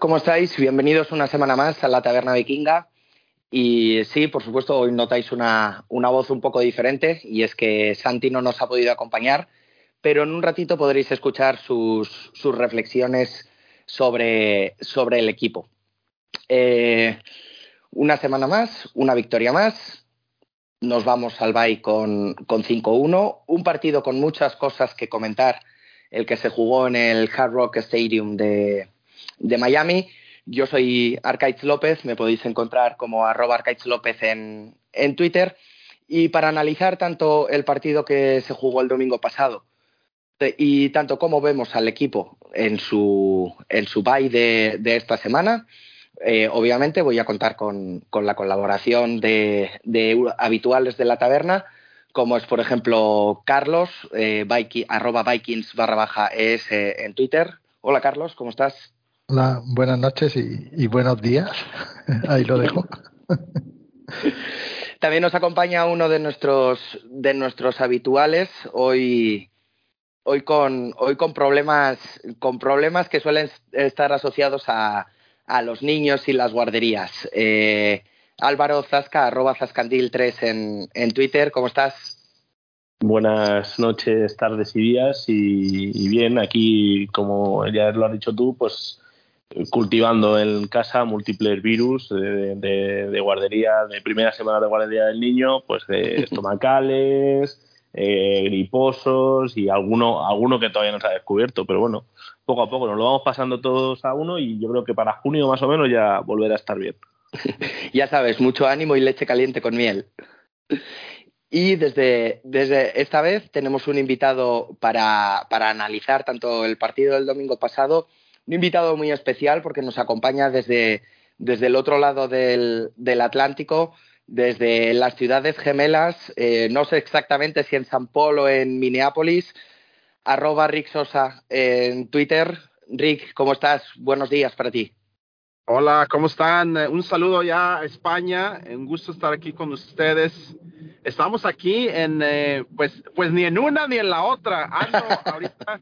¿Cómo estáis? Bienvenidos una semana más a la Taberna Vikinga. Y sí, por supuesto, hoy notáis una, voz un poco diferente y es que Santi no nos ha podido acompañar, pero en un ratito podréis escuchar sus, reflexiones sobre, sobre, el equipo. Eh, una semana más, una victoria más. Nos vamos al Bay con, con 5-1. Un partido con muchas cosas que comentar, el que se jugó en el Hard Rock Stadium de, de Miami. Yo soy Arcaiz López, me podéis encontrar como arroba López en, en Twitter. Y para analizar tanto el partido que se jugó el domingo pasado y tanto como vemos al equipo en su, en su bye de, esta semana, eh, obviamente voy a contar con, la colaboración de, habituales de la taberna, como es, por ejemplo, Carlos, eh, arroba Vikings barra baja es en Twitter. Hola, Carlos, ¿cómo estás? Hola, buenas noches y, buenos días. Ahí lo dejo. También nos acompaña uno de nuestros de nuestros habituales hoy hoy con hoy con problemas con problemas que suelen estar asociados a, a los niños y las guarderías. Eh, Álvaro Zasca, arroba Zascandil3 en, en Twitter, ¿cómo estás? Buenas noches, tardes y días y, bien, aquí como ya lo has dicho tú, pues cultivando en casa múltiples virus de, guardería, de primera semana de guardería del niño, pues de estomacales, eh, griposos y alguno, alguno que todavía no se ha descubierto, pero bueno, poco a poco nos lo vamos pasando todos a uno y yo creo que para junio más o menos ya volverá a estar bien. ya sabes, mucho ánimo y leche caliente con miel. Y desde, desde esta vez tenemos un invitado para, para analizar tanto el partido del domingo pasado un invitado muy especial porque nos acompaña desde, desde el otro lado del, del Atlántico, desde las ciudades gemelas, eh, no sé exactamente si en San Paul o en Minneapolis, arroba Rick Sosa en Twitter. Rick, ¿cómo estás? Buenos días para ti. Hola, ¿cómo están? Eh, un saludo ya a España, un gusto estar aquí con ustedes. Estamos aquí en, eh, pues, pues ni en una ni en la otra. Ando ahorita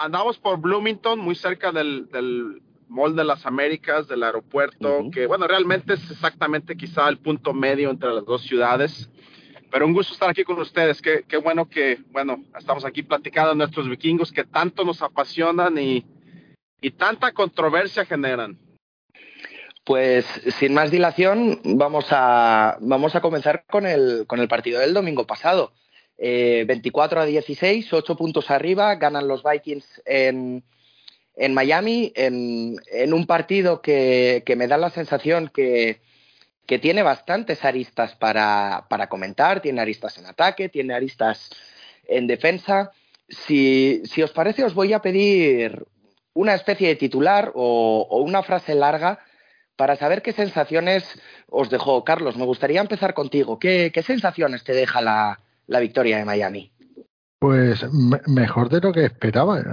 andamos por Bloomington, muy cerca del, del Mall de las Américas, del aeropuerto, que bueno, realmente es exactamente quizá el punto medio entre las dos ciudades. Pero un gusto estar aquí con ustedes. Qué, qué bueno que, bueno, estamos aquí platicando de nuestros vikingos que tanto nos apasionan y, y tanta controversia generan. Pues sin más dilación, vamos a, vamos a comenzar con el, con el partido del domingo pasado. 24 eh, a 16, 8 puntos arriba, ganan los Vikings en, Miami, en, un partido que, me da la sensación que, tiene bastantes aristas para, comentar, tiene aristas en ataque, tiene aristas en defensa. Si, os parece, os voy a pedir una especie de titular o, una frase larga para saber qué sensaciones os dejó. Carlos, me gustaría empezar contigo. ¿Qué, qué sensaciones te deja la, la victoria de Miami? Pues mejor de lo que esperaba. Eh,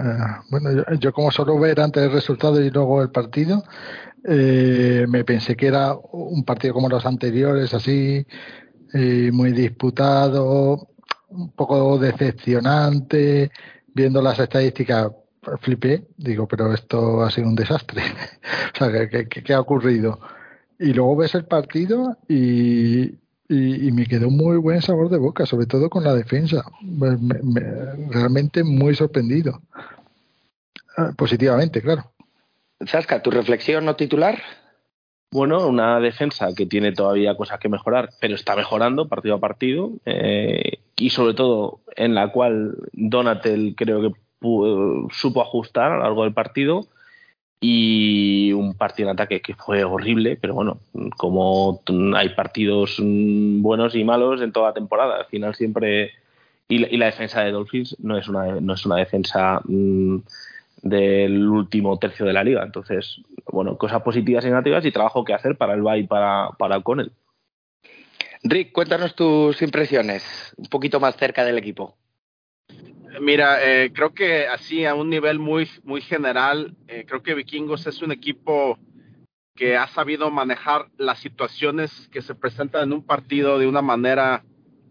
bueno, yo, como solo ver antes el resultado y luego el partido, eh, me pensé que era un partido como los anteriores, así, eh, muy disputado, un poco decepcionante, viendo las estadísticas flipé, digo, pero esto ha sido un desastre. o sea, qué ha ocurrido? Y luego ves el partido y, y, me quedó muy buen sabor de boca, sobre todo con la defensa. realmente muy sorprendido. Ah, positivamente, claro. Zasca, ¿tu reflexión no titular? Bueno, una defensa que tiene todavía cosas que mejorar, pero está mejorando partido a partido eh, y sobre todo en la cual Donatel creo que supo ajustar a lo largo del partido y un partido en ataque que fue horrible, pero bueno, como hay partidos buenos y malos en toda la temporada, al final siempre y la, defensa de Dolphins no es una no es una defensa mm, del último tercio de la liga, entonces bueno, cosas positivas y negativas y trabajo que hacer para el Bay para para O'Connell. Rick, cuéntanos tus impresiones, un poquito más cerca del equipo. Mira, eh, creo que así a un nivel muy, muy general, eh, creo que Vikingos es un equipo que ha sabido manejar las situaciones que se presentan en un partido de una manera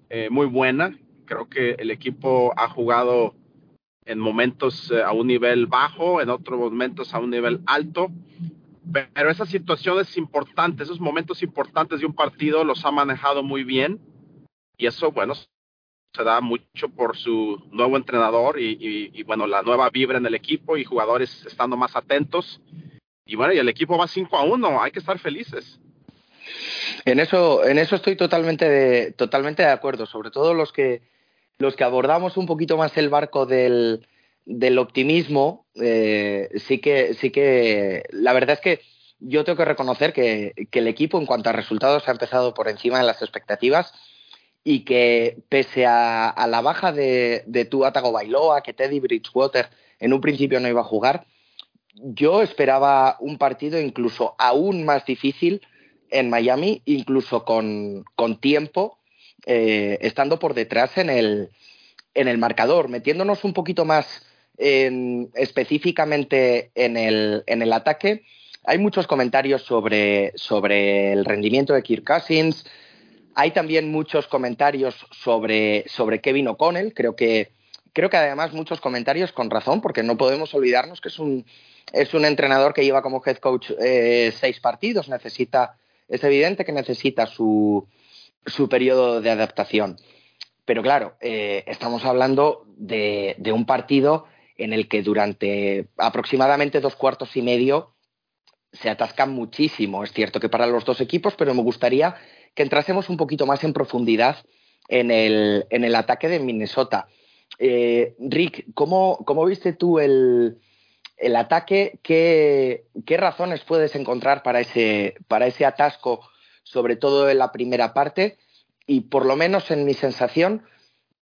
eh, muy buena. Creo que el equipo ha jugado en momentos a un nivel bajo, en otros momentos a un nivel alto. pero esas situaciones importantes, esos momentos importantes de un partido los ha manejado muy bien y eso, bueno, se da mucho por su nuevo entrenador y, bueno, la nueva vibra en el equipo y jugadores estando más atentos. Y bueno, y el equipo va 5 a 1, hay que estar felices. En eso, en eso estoy totalmente de, totalmente de acuerdo, sobre todo los que, los que abordamos un poquito más el barco del, del optimismo, eh, sí, que, sí que la verdad es que yo tengo que reconocer que, el equipo en cuanto a resultados ha empezado por encima de las expectativas y que pese a, la baja de, de Tuatago Bailoa, que Teddy Bridgewater en un principio no iba a jugar, yo esperaba un partido incluso aún más difícil en Miami, incluso con, tiempo, eh, estando por detrás en el, en el marcador, metiéndonos un poquito más específicamente en el, en el ataque, hay muchos comentarios sobre, sobre el rendimiento de Kirk Cousins. Hay también muchos comentarios sobre, sobre Kevin O'Connell. Creo que, creo que además muchos comentarios con razón, porque no podemos olvidarnos que es un, es un entrenador que lleva como head coach eh, seis partidos. Necesita, es evidente que necesita su, su periodo de adaptación. Pero claro, eh, estamos hablando de, de, un partido en el que durante aproximadamente dos cuartos y medio se atascan muchísimo. Es cierto que para los dos equipos, pero me gustaría que entrásemos un poquito más en profundidad en el, ataque de Minnesota. Eh, Rick, ¿cómo, ¿cómo, viste tú el, ataque? ¿Qué, ¿Qué, razones puedes encontrar para ese, atasco, sobre todo en la primera parte? Y por lo menos en mi sensación,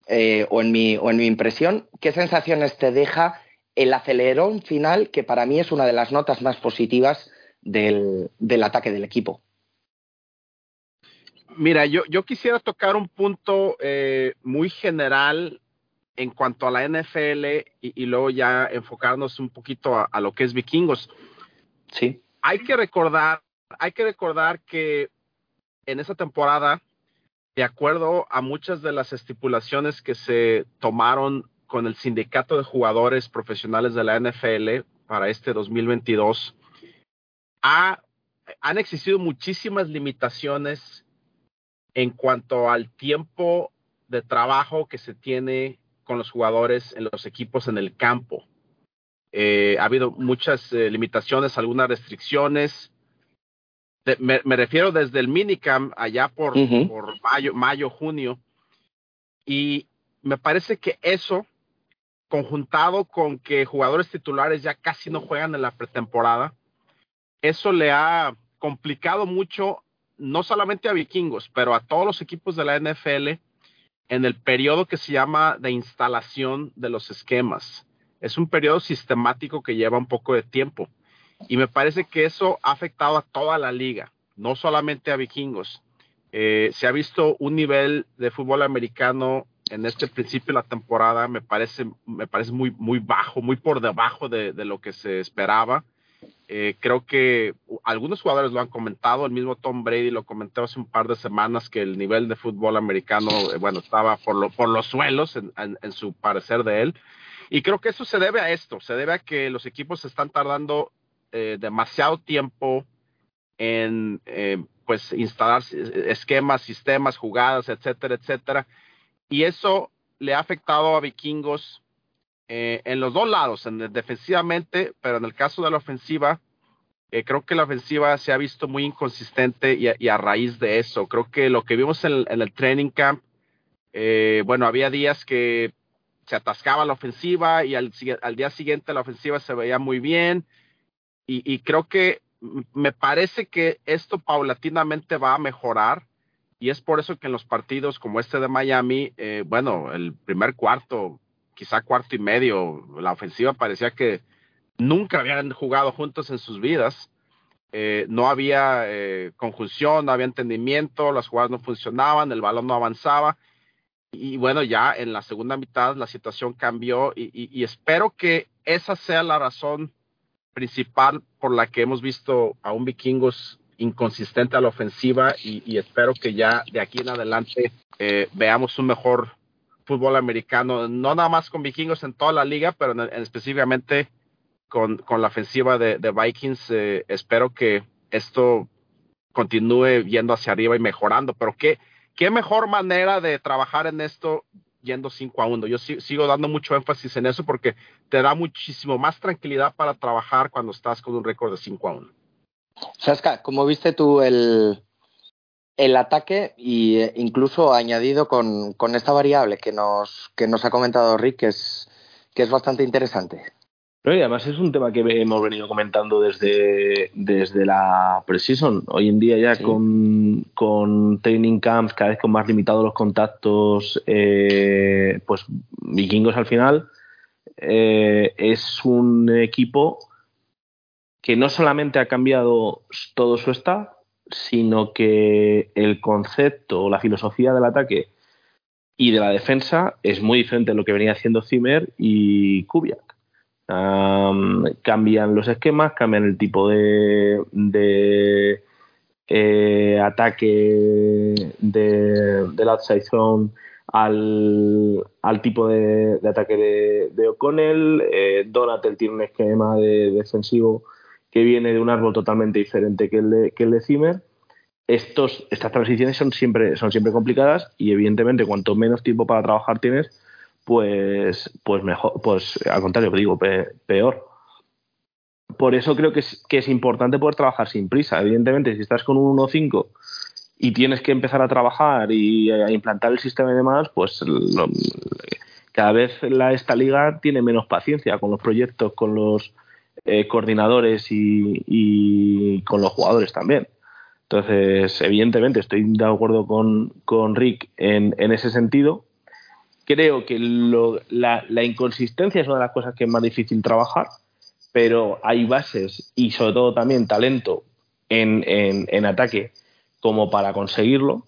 eh, o, en mi, impresión, ¿qué sensaciones te deja el acelerón final, que para mí es una de las notas más positivas del ataque del equipo? Mira, yo, yo quisiera tocar un punto eh, muy general en cuanto a la NFL y, luego ya enfocarnos un poquito a, a, lo que es vikingos. Sí. Hay que recordar, hay que recordar que en esa temporada de acuerdo a muchas de las estipulaciones que se tomaron con el sindicato de jugadores profesionales de la NFL para este 2022, han existido muchísimas limitaciones en cuanto al tiempo de trabajo que se tiene con los jugadores en los equipos en el campo. Eh, ha habido muchas eh, limitaciones, algunas restricciones, me, refiero desde el minicamp allá por, por mayo, mayo, junio. Y me parece que eso, conjuntado con que jugadores titulares ya casi no juegan en la pretemporada, eso le ha complicado mucho, no solamente a vikingos, pero a todos los equipos de la NFL en el periodo que se llama de instalación de los esquemas. Es un periodo sistemático que lleva un poco de tiempo. Y me parece que eso ha afectado a toda la liga, no solamente a vikingos. Eh, se ha visto un nivel de fútbol americano en este principio de la temporada, me parece, me parece muy, muy bajo, muy por debajo de, lo que se esperaba. Eh, creo que algunos jugadores lo han comentado, el mismo Tom Brady lo comentó hace un par de semanas que el nivel de fútbol americano, eh, bueno, estaba por, lo, por los suelos en, en, su parecer de él. Y creo que eso se debe a esto, se debe a que los equipos están tardando eh, demasiado tiempo en eh, pues instalar esquemas, sistemas, jugadas, etcétera, etcétera. Y eso le ha afectado a vikingos eh, en los dos lados, en defensivamente, pero en el caso de la ofensiva, creo que la ofensiva se ha visto muy inconsistente y a, raíz de eso, creo que lo que vimos en, el training camp, bueno, había días que se atascaba la ofensiva y al, al, día siguiente la ofensiva se veía muy bien. Y, creo que me parece que esto paulatinamente va a mejorar y es por eso que en los partidos como este de Miami, eh, bueno, el primer cuarto, quizá cuarto y medio, la ofensiva parecía que nunca habían jugado juntos en sus vidas. Eh, no había eh, conjunción, no había entendimiento, las jugadas no funcionaban, el balón no avanzaba. Y bueno, ya en la segunda mitad la situación cambió y espero que esa sea la razón principal por la que hemos visto a un vikingos inconsistente a la ofensiva y, espero que ya de aquí en adelante eh, veamos un mejor fútbol americano, no nada más con vikingos en toda la liga, pero en, específicamente con, con la ofensiva de, de Vikings. Eh, espero que esto continúe yendo hacia arriba y mejorando, pero qué, qué mejor manera de trabajar en esto yendo 5 a 1. Yo sigo dando mucho énfasis en eso porque te da muchísimo más tranquilidad para trabajar cuando estás con un récord de 5 a 1. Saska, ¿cómo viste tú el, el ataque y eh, incluso añadido con, con, esta variable que nos, que nos ha comentado Rick, que es, que es bastante interesante? Pero además es un tema que hemos venido comentando desde, desde la Precision. Hoy en día ya con, con, training camps, cada vez con más limitados los contactos, eh, pues Vikingos al final eh, es un equipo que no solamente ha cambiado todo su staff, sino que el concepto o la filosofía del ataque y de la defensa es muy diferente de lo que venía haciendo Zimmer y Kubiak cambian los esquemas, cambian el tipo de, de eh, ataque de, del outside zone al, tipo de, ataque de, O'Connell. Eh, Donatel tiene un esquema de, defensivo que viene de un árbol totalmente diferente que el de, que el de. Estos, estas transiciones son siempre, son siempre complicadas y evidentemente cuanto menos tiempo para trabajar tienes, pues, pues mejor, pues al contrario, digo, peor. Por eso creo que es, que es importante poder trabajar sin prisa. Evidentemente, si estás con un 1.5 y tienes que empezar a trabajar y a implantar el sistema y demás, pues cada vez la, esta liga tiene menos paciencia con los proyectos, con los eh, coordinadores y, con los jugadores también. Entonces, evidentemente, estoy de acuerdo con, con Rick en, en ese sentido creo que la, inconsistencia es una de las cosas que es más difícil trabajar, pero hay bases y sobre todo también talento en, ataque como para conseguirlo.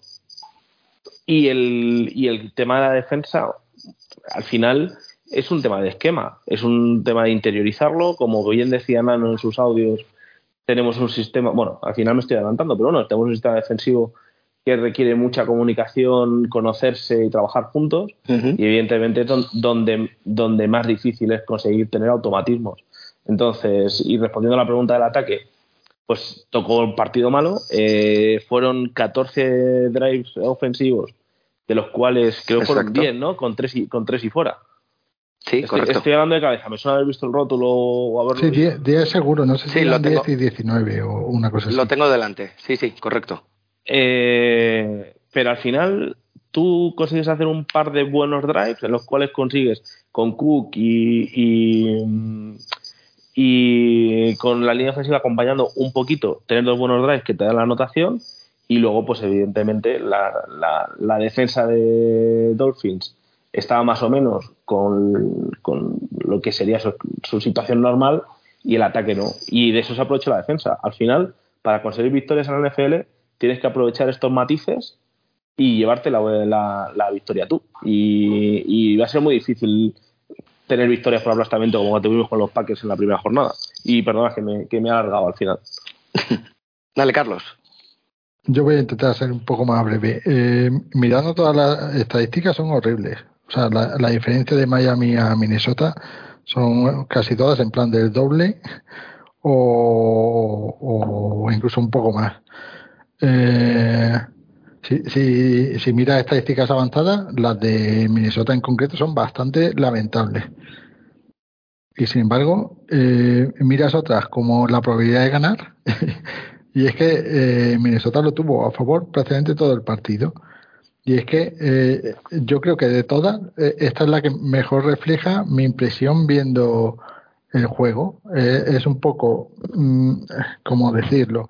Y el, y el tema de la defensa, al final, es un tema de esquema, es un tema de interiorizarlo, como bien decía Nano en sus audios, tenemos un sistema, bueno, al final me estoy adelantando, pero bueno, tenemos un sistema defensivo que requiere mucha comunicación, conocerse y trabajar juntos. Y evidentemente es donde, donde más difícil es conseguir tener automatismos. Entonces, y respondiendo a la pregunta del ataque, pues tocó el partido malo. Eh, fueron 14 drives ofensivos, de los cuales creo que fueron 10, ¿no? Con 3 y, con tres y fuera. Sí, estoy, correcto. Estoy hablando de cabeza, me suena haber visto el rótulo o haberlo Sí, 10 seguro, no sé si sí, 10 y 19 o una cosa así. Lo tengo delante, sí, sí, correcto. Eh, pero al final tú consigues hacer un par de buenos drives en los cuales consigues con Cook y, y, con la línea ofensiva acompañando un poquito, tener dos buenos drives que te dan la anotación y luego pues evidentemente la, la, defensa de Dolphins estaba más o menos con, con lo que sería su, su, situación normal y el ataque no. Y de eso se aprovecha la defensa. Al final, para conseguir victorias en la NFL, tienes que aprovechar estos matices y llevarte la, la, victoria tú. Y, va a ser muy difícil tener victorias por aplastamiento como tuvimos con los Packers en la primera jornada. Y perdona que me, que me he alargado al final. Dale, Carlos. Yo voy a intentar ser un poco más breve. Eh, mirando todas las estadísticas son horribles. O sea, la, diferencia de Miami a Minnesota son casi todas en plan del doble o, incluso un poco más. Eh, si miras estadísticas avanzadas, las de Minnesota en concreto son bastante lamentables. Y sin embargo, eh, miras otras como la probabilidad de ganar, y es que eh, Minnesota lo tuvo a favor prácticamente todo el partido. Y es que eh, yo creo que de todas, eh, esta es la que mejor refleja mi impresión viendo el juego. Eh, es un poco, mm, ¿cómo decirlo?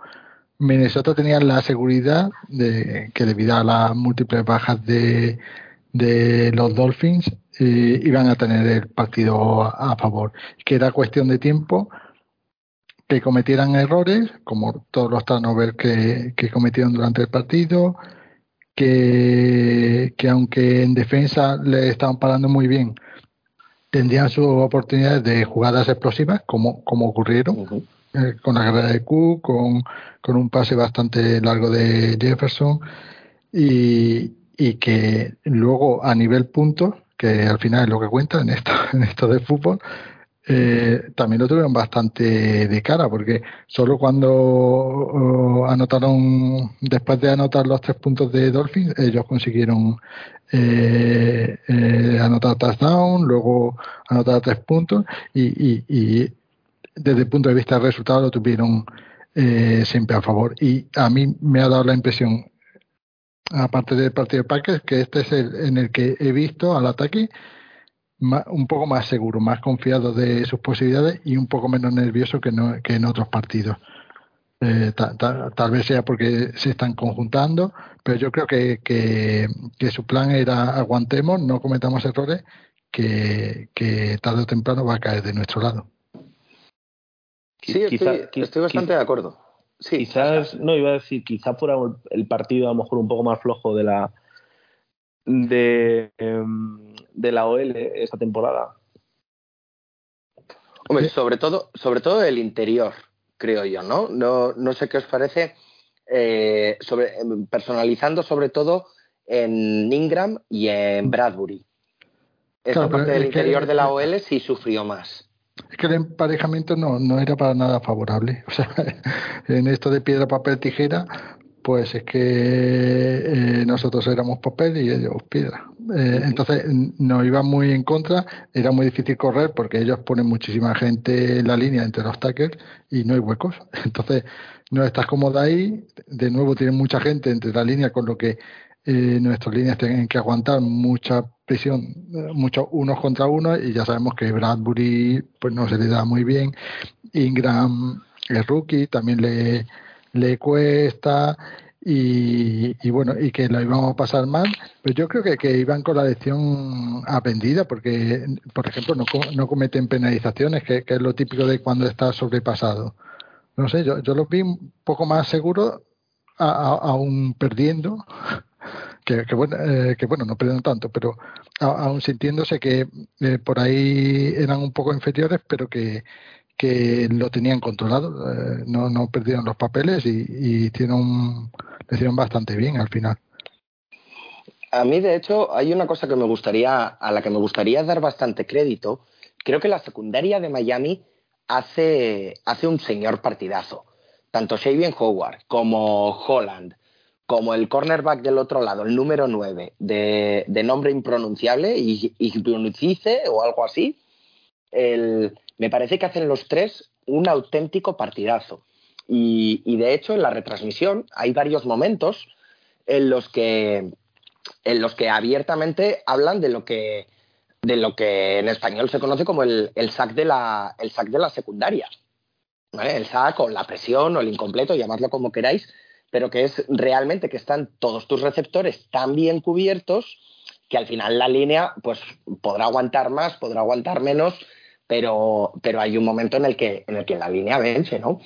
Minnesota tenía la seguridad de que debido a las múltiples bajas de, de los Dolphins iban a tener el partido a, favor, que era cuestión de tiempo que cometieran errores, como todos los turnovers que, que cometieron durante el partido, que, que aunque en defensa le estaban parando muy bien, tendrían sus oportunidades de jugadas explosivas, como, como ocurrieron. Eh, con la carrera de Cook, con, con, un pase bastante largo de Jefferson y, y, que luego a nivel puntos, que al final es lo que cuenta en esto, en esto de fútbol, eh, también lo tuvieron bastante de cara, porque solo cuando oh, anotaron, después de anotar los tres puntos de Dolphins, ellos consiguieron eh, eh, anotar touchdown, luego anotar tres puntos y, y, desde el punto de vista del resultado lo tuvieron siempre a favor. Y a mí me ha dado la impresión, aparte del partido de Packers, que este es el en el que he visto al ataque un poco más seguro, más confiado de sus posibilidades y un poco menos nervioso que, no, que en otros partidos. Eh, tal vez sea porque se están conjuntando, pero yo creo que, que, su plan era aguantemos, no cometamos errores, que, que, tarde o temprano va a caer de nuestro lado. Sí, estoy, bastante de acuerdo. Sí, quizás, no iba a decir, quizás fuera el partido a lo mejor un poco más flojo de la de em, de la OL esta temporada? Hombre, sobre todo, sobre todo el interior, creo yo, ¿no? No, no sé qué os parece, eh, sobre, personalizando sobre todo en Ingram y en Bradbury. Esta parte del interior de la OL sí sufrió más. Es que el emparejamiento no, no era para nada favorable. O sea, en esto de piedra, papel, tijera, pues es que eh, nosotros éramos papel y ellos piedra. Eh, entonces nos iba muy en contra, era muy difícil correr porque ellos ponen muchísima gente en la línea entre los tackles y no hay huecos. Entonces no estás cómodo ahí, de nuevo tienen mucha gente entre la línea, con lo que eh, nuestras líneas tienen que aguantar mucha presión, muchos unos contra uno. Y ya sabemos que Bradbury pues no se le da muy bien, Ingram es rookie, también le le cuesta y, bueno, y que lo íbamos a pasar mal, pero yo creo que, que iban con la lección aprendida, porque, por ejemplo, no, no cometen penalizaciones, que, es lo típico de cuando está sobrepasado. No sé, yo, yo los vi un poco más seguros, aún perdiendo, que, que, bueno, eh, que bueno, no perdieron tanto, pero aún sintiéndose que eh, por ahí eran un poco inferiores, pero que, que lo tenían controlado, eh, no, no perdieron los papeles y, y hicieron, lo hicieron bastante bien al final. A mí, de hecho, hay una cosa que me gustaría, a la que me gustaría dar bastante crédito. Creo que la secundaria de Miami hace, hace un señor partidazo. Tanto Shavian Howard como Holland, como el cornerback del otro lado, el número 9, de, de nombre impronunciable, y o algo así, el, me parece que hacen los tres un auténtico partidazo. Y, de hecho, en la retransmisión hay varios momentos en los que, en los que abiertamente hablan de lo que, de lo que en español se conoce como el, el sac, de la, el sac de la secundaria. El sac o la presión o el incompleto, llamadlo como queráis, pero que es realmente que están todos tus receptores tan bien cubiertos que al final la línea pues podrá aguantar más, podrá aguantar menos, pero, pero hay un momento en el que, en el que la línea vence, ¿no?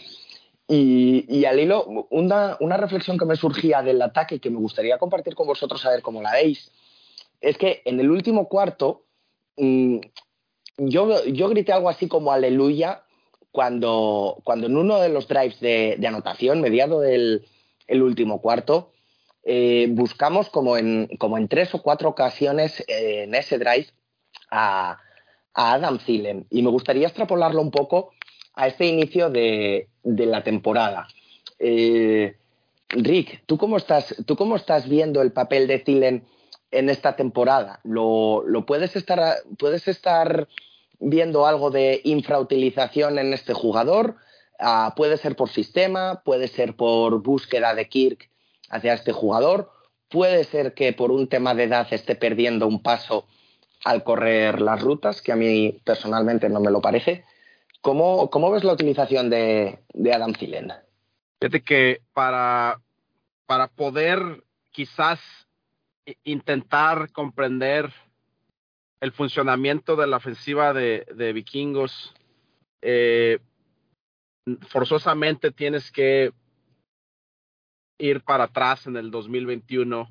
Y, y al hilo, una, una, reflexión que me surgía del ataque que me gustaría compartir con vosotros a ver cómo la veis, es que en el último cuarto mmm, yo, yo grité algo así como aleluya cuando, cuando en uno de los drives de, de anotación, mediado del el último cuarto, eh, buscamos como en, como en tres o cuatro ocasiones eh, en ese drive a, a Adam Thielen y me gustaría extrapolarlo un poco a este inicio de, la temporada. Eh, Rick, ¿tú cómo, estás, ¿tú cómo estás viendo el papel de Thielen en esta temporada? ¿Lo, puedes, estar, puedes estar viendo algo de infrautilización en este jugador? Ah, puede ser por sistema, puede ser por búsqueda de Kirk hacia este jugador, puede ser que por un tema de edad esté perdiendo un paso al correr las rutas, que a mí personalmente no me lo parece. ¿Cómo, cómo ves la utilización de, de Adam Thielen? Fíjate que para, para poder quizás intentar comprender el funcionamiento de la ofensiva de, de vikingos, eh, forzosamente tienes que ir para atrás en el 2021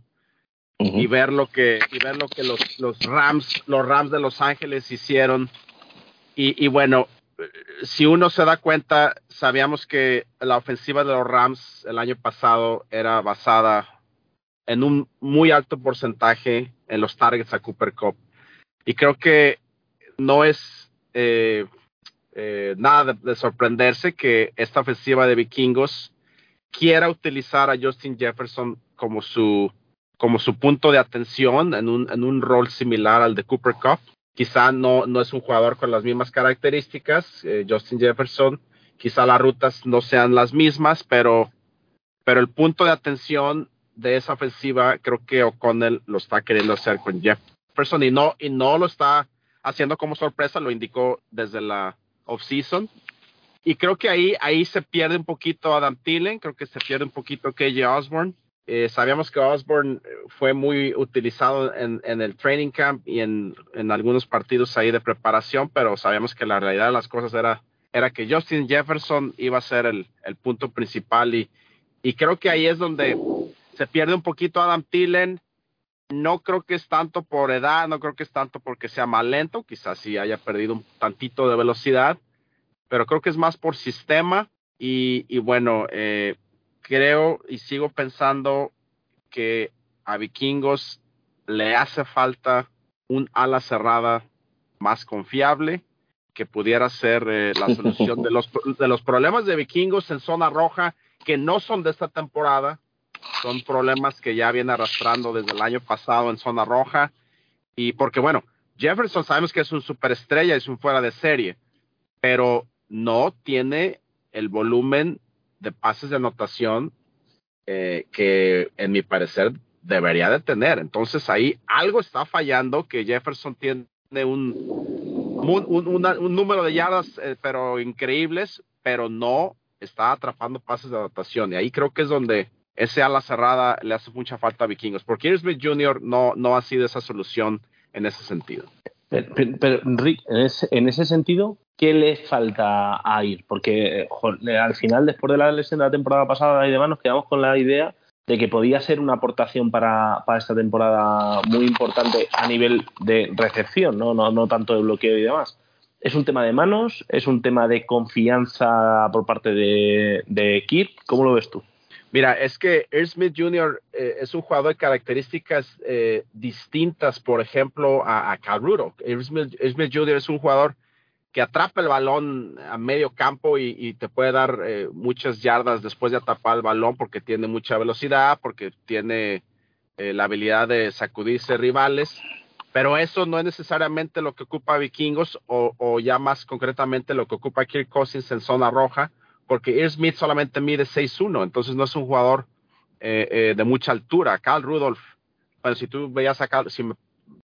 y ver lo que y ver lo que los, los Rams los Rams de Los Ángeles hicieron. Y, y, bueno si uno se da cuenta sabíamos que la ofensiva de los Rams el año pasado era basada en un muy alto porcentaje en los targets a Cooper Cup. Y creo que no es eh, eh, nada de, sorprenderse que esta ofensiva de vikingos quiera utilizar a Justin Jefferson como su, como su punto de atención en un, en un rol similar al de Cooper Cup. Quizá no, no es un jugador con las mismas características, eh, Justin Jefferson, quizá las rutas no sean las mismas, pero, pero el punto de atención de esa ofensiva creo que O'Connell lo está queriendo hacer con Jefferson y no, y no lo está haciendo como sorpresa, lo indicó desde la offseason. Y creo que ahí, ahí se pierde un poquito Adam Thielen, creo que se pierde un poquito KJ Osborne. Eh, sabíamos que Osborne eh, fue muy utilizado en, el training camp y en, en, algunos partidos ahí de preparación, pero sabíamos que la realidad de las cosas era, que Justin Jefferson iba a ser el, el punto principal y, y creo que ahí es donde se pierde un poquito Adam Thielen. No creo que es tanto por edad, no creo que es tanto porque sea más lento, quizás sí haya perdido un tantito de velocidad, pero creo que es más por sistema y, bueno, eh, creo y sigo pensando que a Vikingos le hace falta un ala cerrada más confiable que pudiera ser eh, la solución de los, de los problemas de Vikingos en zona roja que no son de esta temporada, son problemas que ya viene arrastrando desde el año pasado en zona roja. Y porque, bueno, Jefferson sabemos que es un superestrella, es un fuera de serie, pero no tiene el volumen de pases de anotación eh, que, en mi parecer, debería de tener. Entonces ahí algo está fallando que Jefferson tiene un, un, número de yardas, eh, pero increíbles, pero no está atrapando pases de anotación. Y ahí creo que es donde ese ala cerrada le hace mucha falta a Vikingos, porque Smith Jr. no, no ha sido esa solución en ese sentido. Pero, Rick, en ese, sentido, ¿qué le falta a Ir? Porque al final, después de la lesión de la temporada pasada y demás, nos quedamos con la idea de que podía ser una aportación para, para esta temporada muy importante a nivel de recepción, ¿no? No, no tanto de bloqueo y demás. ¿Es un tema de manos? ¿Es un tema de confianza por parte de, de Kirk? ¿Cómo lo ves tú? Mira, es que Earl Smith Jr. Eh, es un jugador de características eh, distintas, por ejemplo, a, a Cal Rudolph. Earl Smith, Jr. es un jugador que atrapa el balón a medio campo y, te puede dar eh, muchas yardas después de atrapar el balón porque tiene mucha velocidad, porque tiene la habilidad de sacudirse rivales. Pero eso no es necesariamente lo que ocupa Vikingos o, ya más concretamente lo que ocupa Kirk Cousins en zona roja porque Ear Smith solamente mide 6'1, entonces no es un jugador eh, eh, de mucha altura. Carl Rudolph, bueno, si tú veías a Carl, si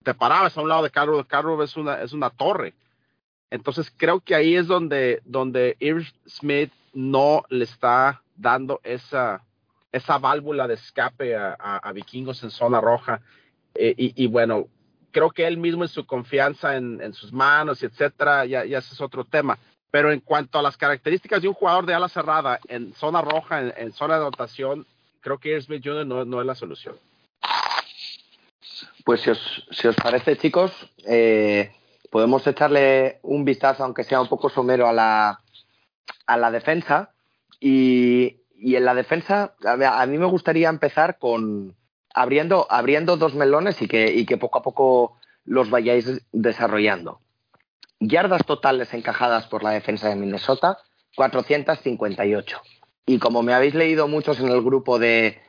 te parabas a un lado de Carl Rudolph, Carl Rudolph es una, es una torre. Entonces creo que ahí es donde, donde Smith no le está dando esa, esa válvula de escape a, vikingos en zona roja. Eh, y, bueno, creo que él mismo en su confianza en, sus manos etcétera, ya, ya ese es otro tema. Pero en cuanto a las características de un jugador de ala cerrada en zona roja, en, zona de anotación, creo que Smith Jr. No, es la solución. Pues si os, parece, chicos, eh, podemos echarle un vistazo, aunque sea un poco somero, a la, a la defensa. Y, en la defensa, a mí me gustaría empezar con abriendo, abriendo dos melones y que, y que poco a poco los vayáis desarrollando. Yardas totales encajadas por la defensa de Minnesota, 458. Y como me habéis leído muchos en el grupo de,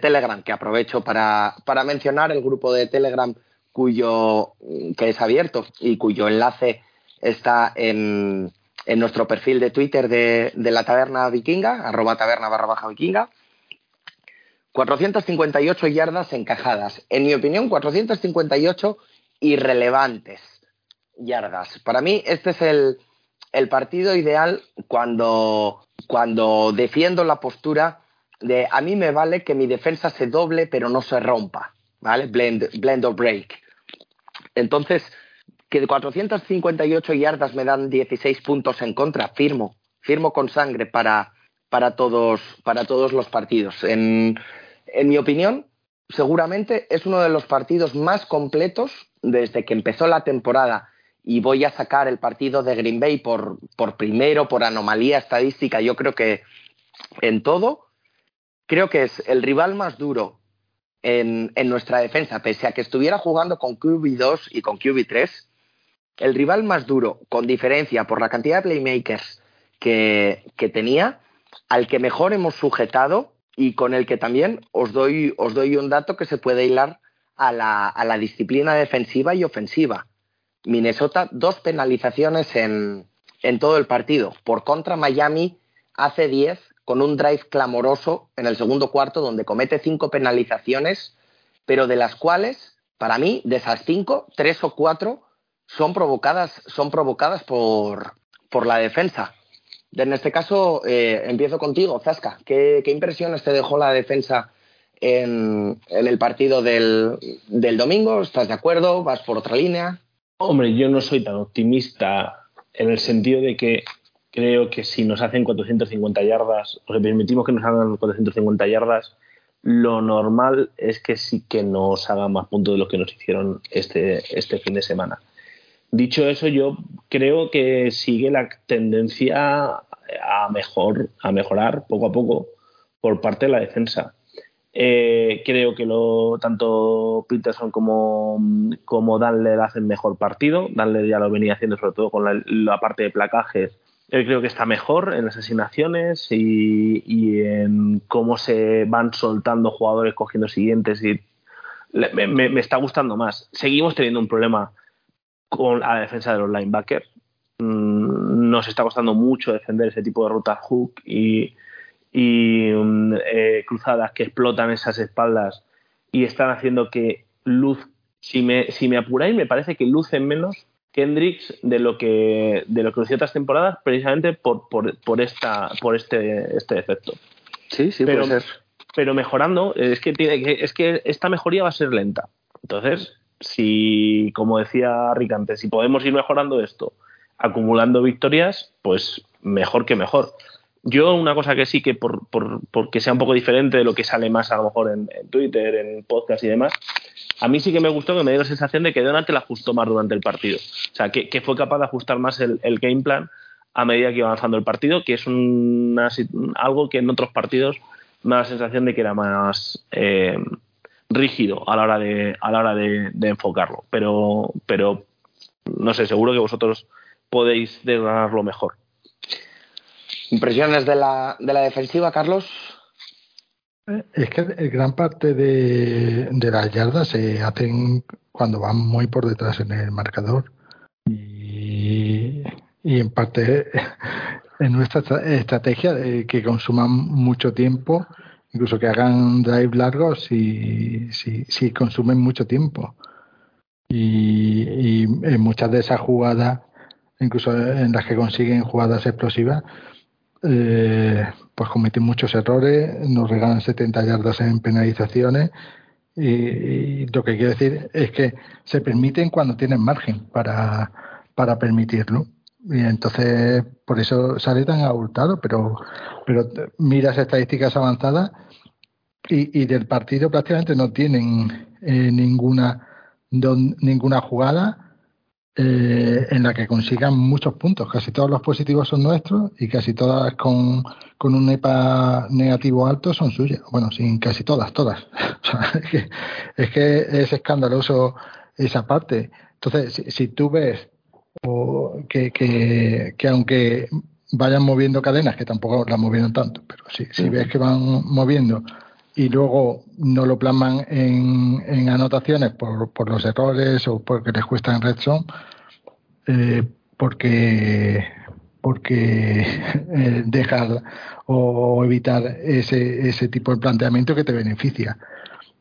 Telegram, que aprovecho para, mencionar el grupo de Telegram cuyo que es abierto y cuyo enlace está en, nuestro perfil de Twitter de, la taberna vikinga, arroba taberna barra baja vikinga. 458 yardas encajadas. En mi opinión, 458 irrelevantes yardas. Para mí, este es el, el partido ideal cuando, cuando defiendo la postura de a mí me vale que mi defensa se doble pero no se rompa, ¿vale? Blend, blend or break. Entonces, que de 458 yardas me dan 16 puntos en contra, firmo, firmo con sangre para, para, todos, para todos los partidos. En, en mi opinión, seguramente es uno de los partidos más completos desde que empezó la temporada y voy a sacar el partido de Green Bay por, por primero, por anomalía estadística, yo creo que en todo, creo que es el rival más duro en, nuestra defensa, pese a que estuviera jugando con QB2 y con QB3, el rival más duro, con diferencia por la cantidad de playmakers que, que tenía, al que mejor hemos sujetado y con el que también os doy, os doy un dato que se puede hilar a la, a la disciplina defensiva y ofensiva. Minnesota, dos penalizaciones en, en todo el partido. Por contra, Miami hace 10 con un drive clamoroso en el segundo cuarto donde comete cinco penalizaciones, pero de las cuales, para mí, de esas cinco, tres o cuatro son provocadas, son provocadas por, por la defensa. En este caso, eh, empiezo contigo, Zasca. ¿Qué, ¿Qué, impresiones te dejó la defensa en, en el partido del, del, domingo? ¿Estás de acuerdo? ¿Vas por otra línea? Hombre, yo no soy tan optimista en el sentido de que creo que si nos hacen 450 yardas, o le permitimos que nos hagan 450 yardas, lo normal es que sí que nos hagan más puntos de los que nos hicieron este, este fin de semana. Dicho eso, yo creo que sigue la tendencia a, mejor, a mejorar poco a poco por parte de la defensa. Eh, creo que lo, tanto Peterson como, como Danle hacen mejor partido. Danle ya lo venía haciendo sobre todo con la parte de placajes yo creo que está mejor en las asignaciones y, en cómo se van soltando jugadores cogiendo siguientes y me, está gustando más. Seguimos teniendo un problema con la defensa de los linebackers. Mm, nos está costando mucho defender ese tipo de rutas hook y, mm, eh, cruzadas que explotan esas espaldas y están haciendo que luz, si me, si me apuráis, me parece que lucen menos Kendricks de lo que de lo que otras temporadas precisamente por, por, por esta por este este efecto. Sí, sí, pero, puede ser. Pero mejorando, es que tiene que, es que esta mejoría va a ser lenta. Entonces, si, como decía Rick antes, si podemos ir mejorando esto, acumulando victorias, pues mejor que mejor. Yo una cosa que sí que por, por, porque sea un poco diferente de lo que sale más a lo mejor en, en Twitter, en podcast y demás, a mí sí que me gustó que me dio la sensación de que Donate la ajustó más durante el partido. O sea, que, fue capaz de ajustar más el, game plan a medida que iba avanzando el partido, que es una, algo que en otros partidos me da la sensación de que era más eh, rígido a la hora de, a la hora de, enfocarlo. Pero, pero no sé, seguro que vosotros podéis desgranarlo mejor. ¿Impresiones de la, de la defensiva, Carlos? Es que gran parte de, las yardas se hacen cuando van muy por detrás en el marcador. Y, y en parte en nuestra estrategia de que consuman mucho tiempo, incluso que hagan drive largos si, si, si consumen mucho tiempo. Y, y en muchas de esas jugadas, incluso en las que consiguen jugadas explosivas, eh, pues cometen muchos errores, nos regalan 70 yardas en penalizaciones y, lo que quiero decir es que se permiten cuando tienen margen para, para permitirlo. Y entonces por eso sale tan abultado, pero, pero miras estadísticas avanzadas y, y del partido prácticamente no tienen eh, ninguna, don, ninguna jugada eh, en la que consigan muchos puntos. Casi todos los positivos son nuestros y casi todas con, con un EPA negativo alto son suyas. Bueno, sin casi todas, todas. O sea, es, que, es, que, es escandaloso esa parte. Entonces, si, si tú ves o que, que, que, aunque vayan moviendo cadenas, que tampoco las movieron tanto, pero si, si ves que van moviendo y luego no lo plasman en, en anotaciones por, por, los errores o porque les cuesta en red zone, eh, porque porque eh, dejar o evitar ese, ese tipo de planteamiento que te beneficia.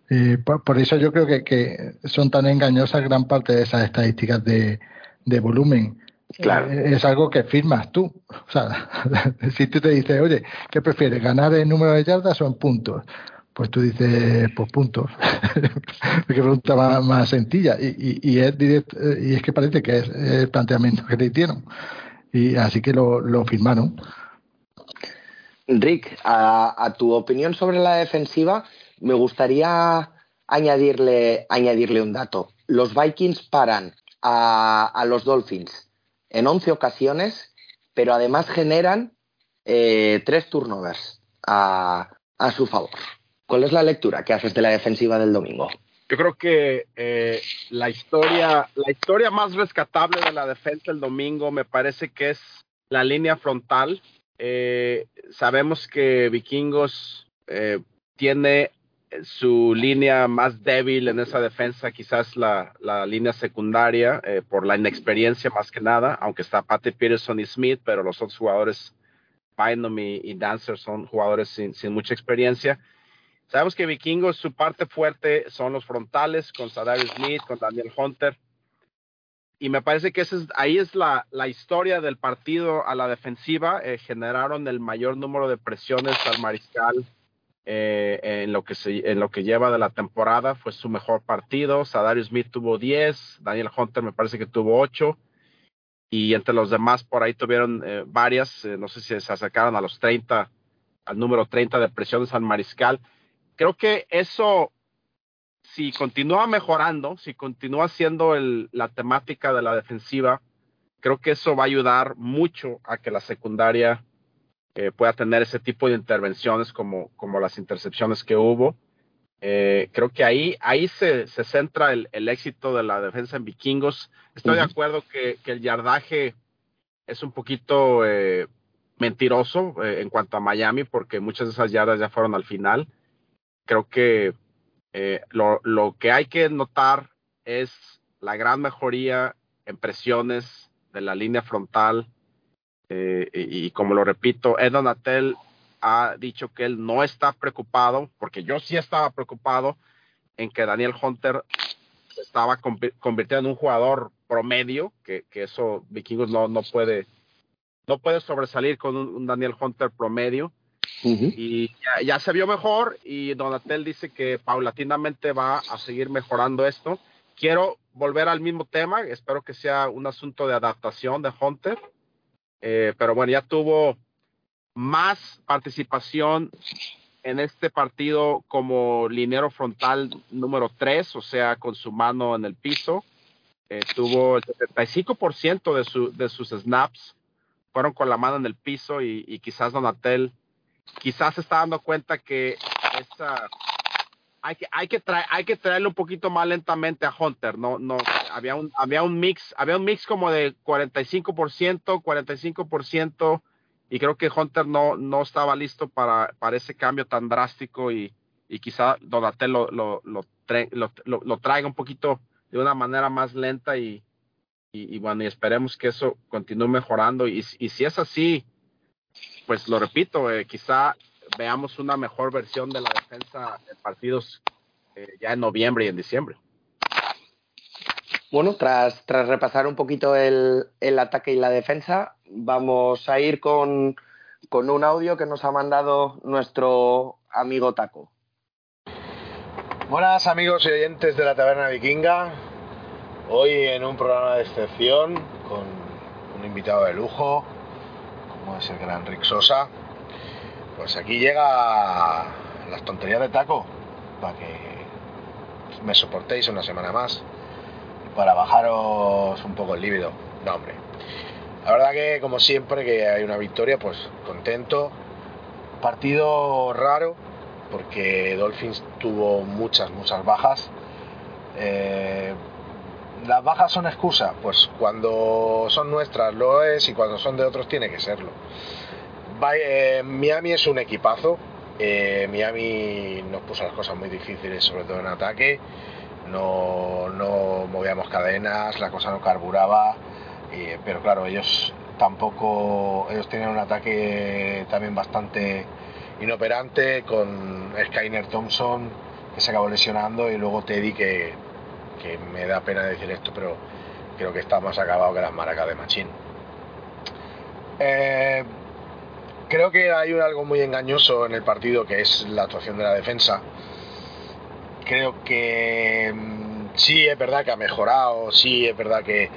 Eh, por, por, eso yo creo que, que, son tan engañosas gran parte de esas estadísticas de, de volumen. Claro. Es algo que firmas tú. O sea, si tú te dices, oye, ¿qué prefieres, ganar en número de yardas o en puntos? Pues tú dices, pues puntos. Qué pregunta más, más sencilla. Y, y, es directo, y es que parece que es el planteamiento que le hicieron. Y así que lo, lo firmaron. Rick, a, a, tu opinión sobre la defensiva, me gustaría añadirle, añadirle un dato. Los Vikings paran a, a los Dolphins en 11 ocasiones, pero además generan eh, tres turnovers a, a su favor. ¿Cuál es la lectura que haces de la defensiva del domingo? yo creo que eh, la historia, la historia más rescatable de la defensa el domingo me parece que es la línea frontal. Eh, sabemos que Vikingos eh, tiene su línea más débil en esa defensa, quizás la, la línea secundaria, por la inexperiencia más que nada, aunque está Patty Peterson y Smith, pero los otros jugadores, Bynum y, y Dancer, son jugadores sin, sin mucha experiencia. Sabemos que Vikingos, su parte fuerte son los frontales, con Sadar Smith, con Daniel Hunter. Y me parece que ese ahí es la, historia del partido a la defensiva. Eh, generaron el mayor número de presiones al mariscal eh, en, lo que se, en lo que lleva de la temporada. Fue su mejor partido. Sadar Smith tuvo 10, Daniel Hunter me parece que tuvo 8. Y entre los demás por ahí tuvieron eh, varias, no sé si se acercaron a los 30, al número 30 de presiones al mariscal creo que eso, si continúa mejorando, si continúa siendo el, la temática de la defensiva, creo que eso va a ayudar mucho a que la secundaria eh, pueda tener ese tipo de intervenciones como, como las intercepciones que hubo. Eh, creo que ahí, ahí se, se centra el, el, éxito de la defensa en vikingos. Estoy uh -huh. de acuerdo que, que, el yardaje es un poquito eh, mentiroso en cuanto a Miami, porque muchas de esas yardas ya fueron al final creo que eh, lo, lo, que hay que notar es la gran mejoría en presiones de la línea frontal. Eh, y, como lo repito, Ed Donatel ha dicho que él no está preocupado, porque yo sí estaba preocupado en que Daniel Hunter estaba convirtiendo en un jugador promedio, que, que eso Vikingos no, no puede no puede sobresalir con un Daniel Hunter promedio. Uh -huh. Y ya, ya, se vio mejor y Donatel dice que paulatinamente va a seguir mejorando esto. Quiero volver al mismo tema, espero que sea un asunto de adaptación de Hunter, eh, pero bueno, ya tuvo más participación en este partido como linero frontal número 3, o sea, con su mano en el piso. Eh, tuvo el 75% de, su, de sus snaps fueron con la mano en el piso y, y quizás Donatel quizás se está dando cuenta que esa, hay que hay que traer hay que traerlo un poquito más lentamente a Hunter no no había un había un mix había un mix como de 45% 45% y creo que Hunter no no estaba listo para para ese cambio tan drástico y y quizá Donatel lo lo, lo, lo, lo, lo traiga un poquito de una manera más lenta y, y, y bueno y esperemos que eso continúe mejorando y, y si es así pues lo repito, eh, quizá veamos una mejor versión de la defensa en partidos eh, ya en noviembre y en diciembre. Bueno, tras, tras repasar un poquito el, el, ataque y la defensa, vamos a ir con, con un audio que nos ha mandado nuestro amigo Taco. Buenas amigos y oyentes de la Taberna Vikinga. Hoy en un programa de excepción con un invitado de lujo, como es el gran Rick Sosa, pues aquí llega las tonterías de taco, para que me soportéis una semana más, para bajaros un poco el líbido. No, hombre. La verdad que, como siempre, que hay una victoria, pues contento. Partido raro, porque Dolphins tuvo muchas, muchas bajas. Eh, ¿Las bajas son excusa? Pues cuando son nuestras lo es y cuando son de otros tiene que serlo. Eh, Miami es un equipazo. Eh, Miami nos puso las cosas muy difíciles, sobre todo en ataque. No, no movíamos cadenas, la cosa no carburaba. Eh, pero claro, ellos tampoco. Ellos tienen un ataque también bastante inoperante con Skyner Thompson que se acabó lesionando y luego Teddy que que me da pena decir esto, pero creo que está más acabado que las maracas de Machín. Eh, creo que hay algo muy engañoso en el partido que es la actuación de la defensa. Creo que mm, sí es verdad que ha mejorado, sí es verdad que,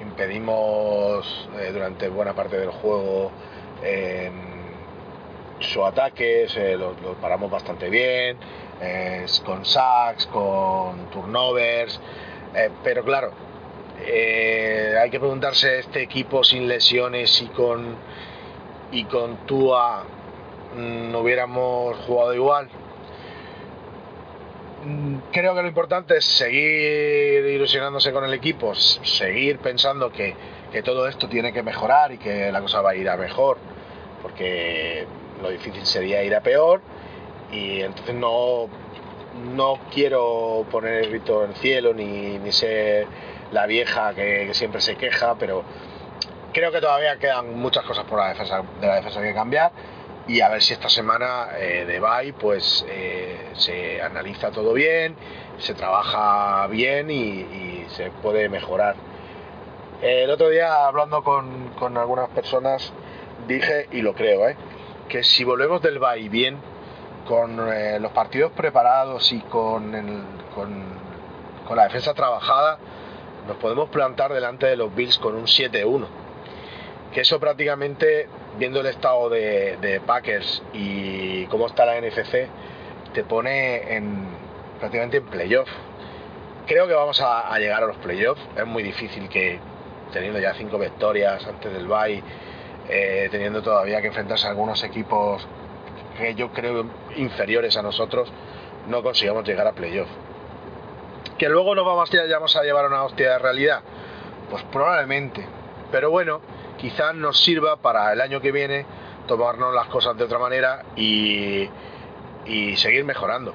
impedimos eh, durante buena parte del juego eh, su ataque, se lo, lo paramos bastante bien eh, con sacks, con turnovers, eh, pero claro, eh, hay que preguntarse este equipo sin lesiones y con y con Tua no hubiéramos jugado igual. mm, creo que lo importante es seguir ilusionándose con el equipo, seguir pensando que, que todo esto tiene que mejorar y que la cosa va a ir a mejor, porque lo difícil sería ir a peor y entonces no, no quiero poner el grito en el cielo ni, ni ser la vieja que, siempre se queja, pero creo que todavía quedan muchas cosas por la defensa, de la defensa que cambiar y a ver si esta semana eh, de bye pues eh, se analiza todo bien, se trabaja bien y, se puede mejorar. El otro día hablando con, con algunas personas dije, y lo creo, ¿eh? que si volvemos del bye bien, con eh, los partidos preparados y con, con, la defensa trabajada, nos podemos plantar delante de los Bills con un 7-1. Que eso prácticamente, viendo el estado de, Packers y cómo está la NFC, te pone en, prácticamente en playoff. Creo que vamos a, a llegar a los playoffs. Es muy difícil que, teniendo ya cinco victorias antes del bye, eh, teniendo todavía que enfrentarse a algunos equipos que yo creo inferiores a nosotros, no consigamos llegar a playoff. Que luego nos vamos a, vamos a llevar a una hostia de realidad, pues probablemente. Pero bueno, quizás nos sirva para el año que viene tomarnos las cosas de otra manera y, y seguir mejorando.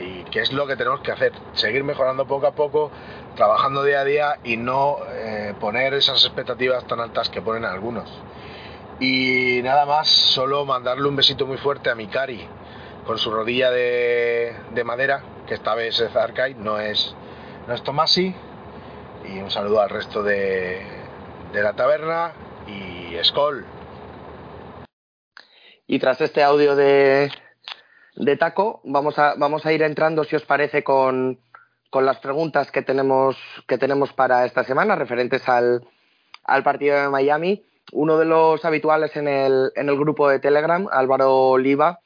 Y qué es lo que tenemos que hacer, seguir mejorando poco a poco, trabajando día a día y no eh, poner esas expectativas tan altas que ponen algunos. Y nada más, solo mandarle un besito muy fuerte a mi Cari con su rodilla de, de madera, que esta vez es Arcade, no es, no es Tomasi. Y un saludo al resto de, de la taberna y Skoll. Y tras este audio de, de Taco, vamos a, vamos a ir entrando, si os parece, con, con las preguntas que tenemos, que tenemos para esta semana referentes al, al partido de Miami uno de los habituales en el, en el grupo de Telegram, Álvaro Oliva,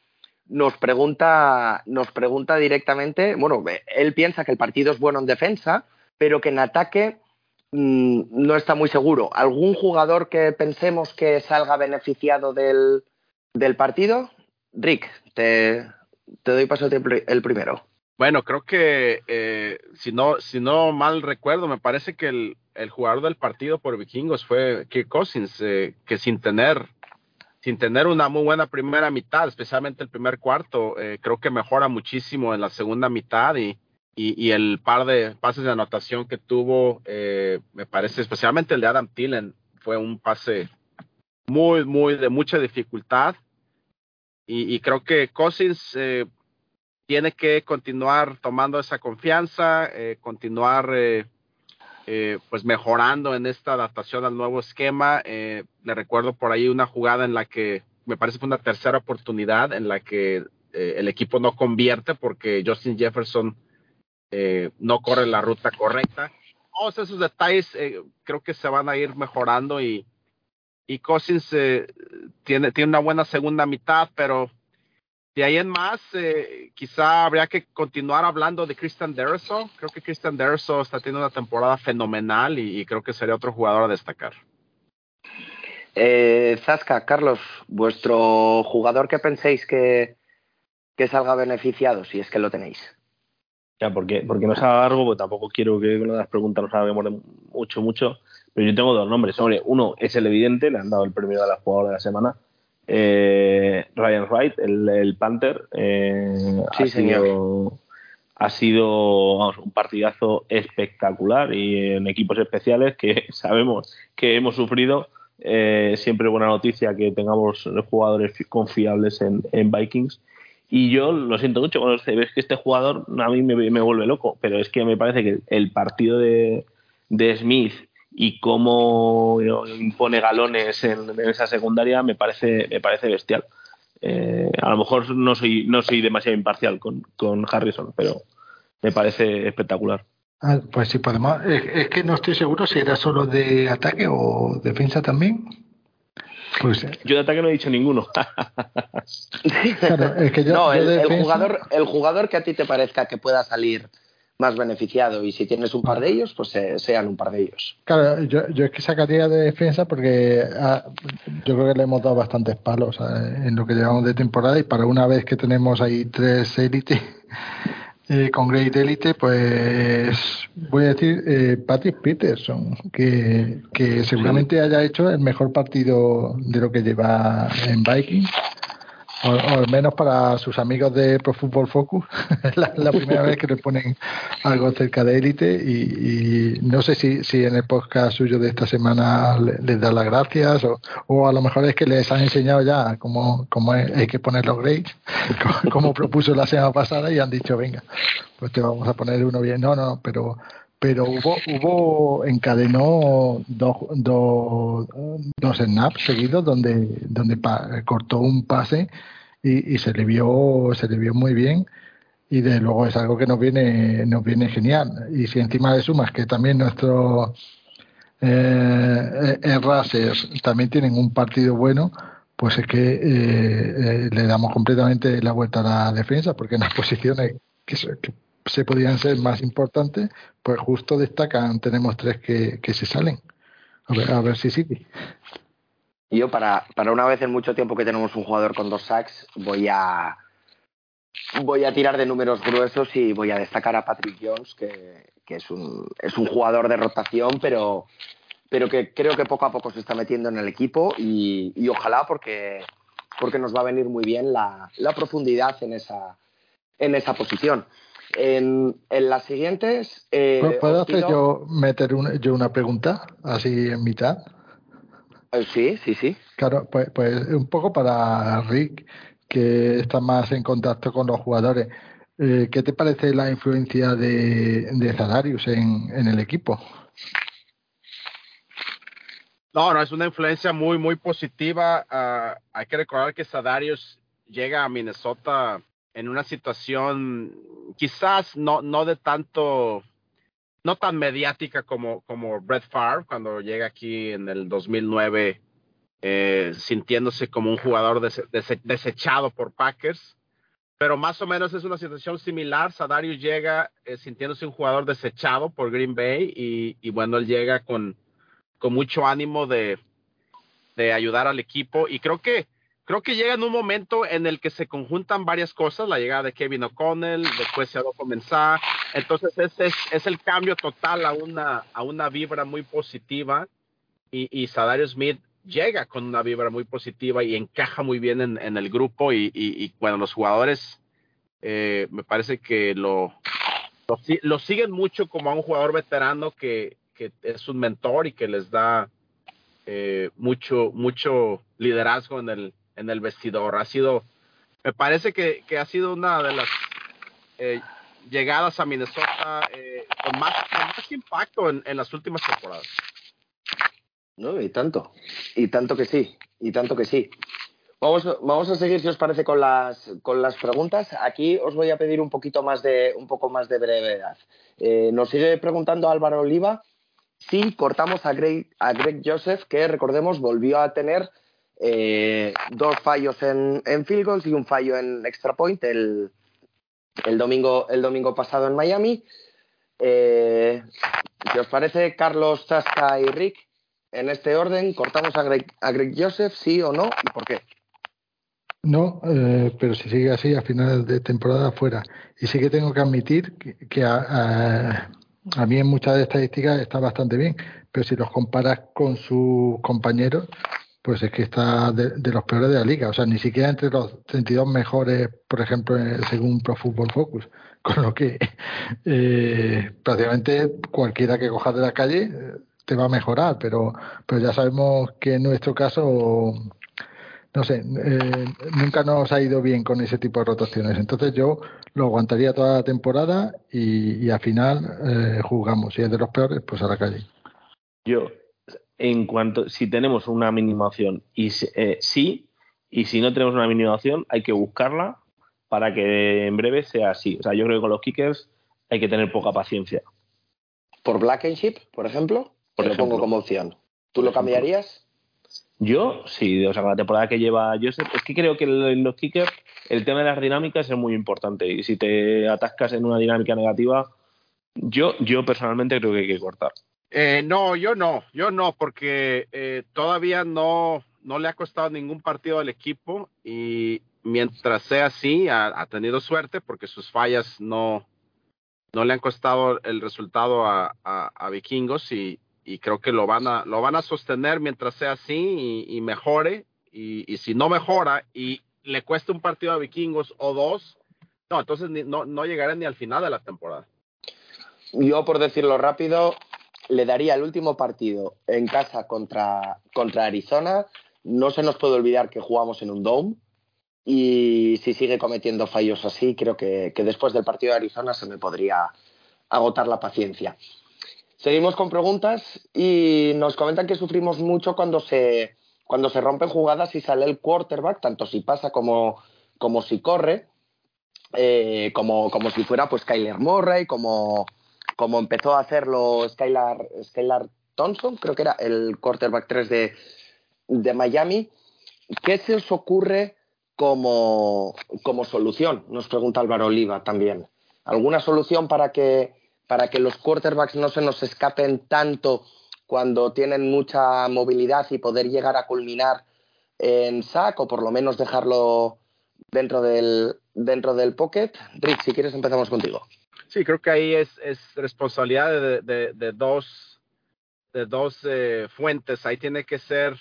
nos pregunta, nos pregunta directamente, bueno, él piensa que el partido es bueno en defensa, pero que en ataque mmm, no está muy seguro. ¿Algún jugador que pensemos que salga beneficiado del, del partido? Rick, te, te doy paso el primero. Bueno, creo que eh, si no si no mal recuerdo, me parece que el, el jugador del partido por Vikingos fue Kirk Cousins, eh, que sin tener sin tener una muy buena primera mitad, especialmente el primer cuarto, eh, creo que mejora muchísimo en la segunda mitad y, y, el par de pases de anotación que tuvo, eh, me parece, especialmente el de Adam Thielen, fue un pase muy, muy de mucha dificultad. Y, y creo que Cousins eh, tiene que continuar tomando esa confianza, eh, continuar eh, eh, pues mejorando en esta adaptación al nuevo esquema. Le recuerdo por ahí una jugada en la que me parece fue una tercera oportunidad en la que el equipo no convierte porque Justin Jefferson no corre la ruta correcta. Todos esos detalles creo que se van a ir mejorando y, y Cousins tiene, tiene una buena segunda mitad, pero de ahí en más, eh, quizá habría que continuar hablando de Christian Derso. Creo que Christian Derso está teniendo una temporada fenomenal y, y creo que sería otro jugador a destacar. Eh, Zasca, Carlos, vuestro jugador que penséis que, que salga beneficiado, si es que lo tenéis. Ya, porque, porque no salga largo, pues tampoco quiero que con las preguntas nos hablemos mucho, mucho. Pero yo tengo dos nombres. Hombre, uno es el evidente, le han dado el premio a la jugadora de la semana eh, Ryan Wright, el, el Panther, eh, Sí, ha, señor. sido, ha sido vamos, un partidazo espectacular y en equipos especiales que sabemos que hemos sufrido. Eh, siempre buena noticia que tengamos jugadores fi- confiables en, en Vikings. Y yo lo siento mucho cuando ves que este jugador a mí me, me vuelve loco, pero es que me parece que el partido de, de Smith y cómo impone galones en, en esa secundaria me parece me parece bestial. Eh, a lo mejor no soy no soy demasiado imparcial con, con Harrison, pero me parece espectacular. Ah, pues sí, podemos. Es, es que no estoy seguro si era solo de ataque o defensa también. Pues eh, Yo de ataque no he dicho ninguno. claro, es que yo, no, yo el, jugador, el jugador que a ti te parezca que pueda salir más beneficiado. Y si tienes un par de ellos, pues eh, sean un par de ellos. Claro, yo, yo es que sacaría de defensa porque ah, yo creo que le hemos dado bastantes palos ah, en lo que llevamos de temporada. Y para una vez que tenemos ahí tres élites, Eh, con Great Elite, pues voy a decir eh, Patrick Peterson, que, que seguramente haya hecho el mejor partido de lo que lleva en Viking o, al menos para sus amigos de Pro Football Focus, la, primera vez que le ponen algo cerca de élite y, no sé si, si en el podcast suyo de esta semana les da las gracias o, o, a lo mejor es que les han enseñado ya cómo, cómo hay que poner los grades, como propuso la semana pasada y han dicho, venga, pues te vamos a poner uno bien. No, no, pero pero hubo, hubo encadenó dos, dos, dos snaps seguidos donde, donde cortó un pase y, y, se le vio, se le vio muy bien y de luego es algo que nos viene, nos viene genial. Y si encima de sumas que también nuestros eh, también tienen un partido bueno, pues es que eh, eh, le damos completamente la vuelta a la defensa, porque en las posiciones que, que se podían ser más importantes, pues justo destacan, tenemos tres que, que se salen. A ver, a ver si sigue. Yo para, para una vez en mucho tiempo que tenemos un jugador con dos sacks, voy a voy a tirar de números gruesos y voy a destacar a Patrick Jones, que, que es, un, es un jugador de rotación, pero, pero que creo que poco a poco se está metiendo en el equipo y, y ojalá porque, porque nos va a venir muy bien la, la profundidad en esa, en esa posición. En, en las siguientes. Eh, ¿Puedo hacer yo meter una, yo una pregunta así en mitad? Eh, sí, sí, sí. Claro, pues, pues un poco para Rick, que está más en contacto con los jugadores. Eh, ¿Qué te parece la influencia de, de Zadarius en, en el equipo? No, no, es una influencia muy, muy positiva. Uh, hay que recordar que Zadarius llega a Minnesota en una situación quizás no, no de tanto, no tan mediática como, como Brett Favre cuando llega aquí en el 2009 eh, sintiéndose como un jugador des, des, desechado por Packers. Pero más o menos es una situación similar. Sadarius llega eh, sintiéndose un jugador desechado por Green Bay y, y bueno, él llega con, con mucho ánimo de, de ayudar al equipo. Y creo que creo que llega en un momento en el que se conjuntan varias cosas, la llegada de Kevin O'Connell, después se comenzar, entonces ese es, es, el cambio total a una, a una vibra muy positiva y, y Sadario Smith llega con una vibra muy positiva y encaja muy bien en, en el grupo y, y, y, bueno, los jugadores eh, me parece que lo, lo, lo, siguen mucho como a un jugador veterano que, que es un mentor y que les da eh, mucho, mucho liderazgo en el, en el vestidor. Ha sido, me parece que, que ha sido una de las eh, llegadas a Minnesota eh, con, más, con, más, impacto en, en, las últimas temporadas. No, y tanto, y tanto que sí, y tanto que sí. Vamos, vamos a seguir, si os parece, con las, con las preguntas. Aquí os voy a pedir un poquito más de, un poco más de brevedad. Eh, nos sigue preguntando Álvaro Oliva si cortamos a Greg, a Greg Joseph, que recordemos volvió a tener eh, dos fallos en, en, field goals y un fallo en extra point el, el, domingo, el domingo pasado en Miami. Eh, ¿Qué os parece, Carlos, Tasca y Rick? En este orden, ¿cortamos a Greg, a Greg Joseph, sí o no? ¿Y por qué? No, eh, pero si sigue así, a final de temporada fuera. Y sí que tengo que admitir que, a, a, a, mí en muchas estadísticas está bastante bien, pero si los comparas con sus compañeros, pues es que está de, los peores de la liga. O sea, ni siquiera entre los 32 mejores, por ejemplo, según Pro Football Focus. Con lo que eh, prácticamente cualquiera que cojas de la calle eh, te va a mejorar, pero, pero ya sabemos que en nuestro caso, no sé, eh, nunca nos ha ido bien con ese tipo de rotaciones. Entonces yo lo aguantaría toda la temporada y, y al final eh, jugamos. Si es de los peores, pues a la calle. Yo, en cuanto si tenemos una minimación y eh, sí y si no tenemos una minimación hay que buscarla para que en breve sea así. O sea yo creo que con los kickers hay que tener poca paciencia. Por Blackenship por ejemplo por lo pongo como opción tú lo cambiarías yo sí o sea con la temporada que lleva Joseph es que creo que en los kickers el tema de las dinámicas es muy importante. Y si te atascas en una dinámica negativa yo yo personalmente creo que hay que cortar eh, no, yo no, yo no, porque eh, todavía no, no le ha costado ningún partido al equipo y mientras sea así, ha, tenido suerte porque sus fallas no, no le han costado el resultado a, a, vikingos y, y, creo que lo van a, lo van a sostener mientras sea así y, mejore. Y, y, si no mejora y le cuesta un partido a vikingos o dos, no, entonces no, no llegará ni al final de la temporada. Yo, por decirlo rápido, le daría el último partido en casa contra, contra Arizona. No se nos puede olvidar que jugamos en un dome. Y si sigue cometiendo fallos así, creo que, después del partido de Arizona se me podría agotar la paciencia. Seguimos con preguntas y nos comentan que sufrimos mucho cuando se, cuando se rompen jugadas y sale el quarterback, tanto si pasa como, como si corre, eh, como, como si fuera pues Kyler Murray, como, como empezó a hacerlo Skylar, Skylar Thompson, creo que era el quarterback 3 de, de Miami. ¿Qué se os ocurre como, como, solución? Nos pregunta Álvaro Oliva también. ¿Alguna solución para que, para que los quarterbacks no se nos escapen tanto cuando tienen mucha movilidad y poder llegar a culminar en sack o por lo menos dejarlo dentro del, dentro del pocket? Rick, si quieres empezamos contigo. Sí, creo que ahí es, es responsabilidad de, dos, de dos eh, fuentes. Ahí tiene que ser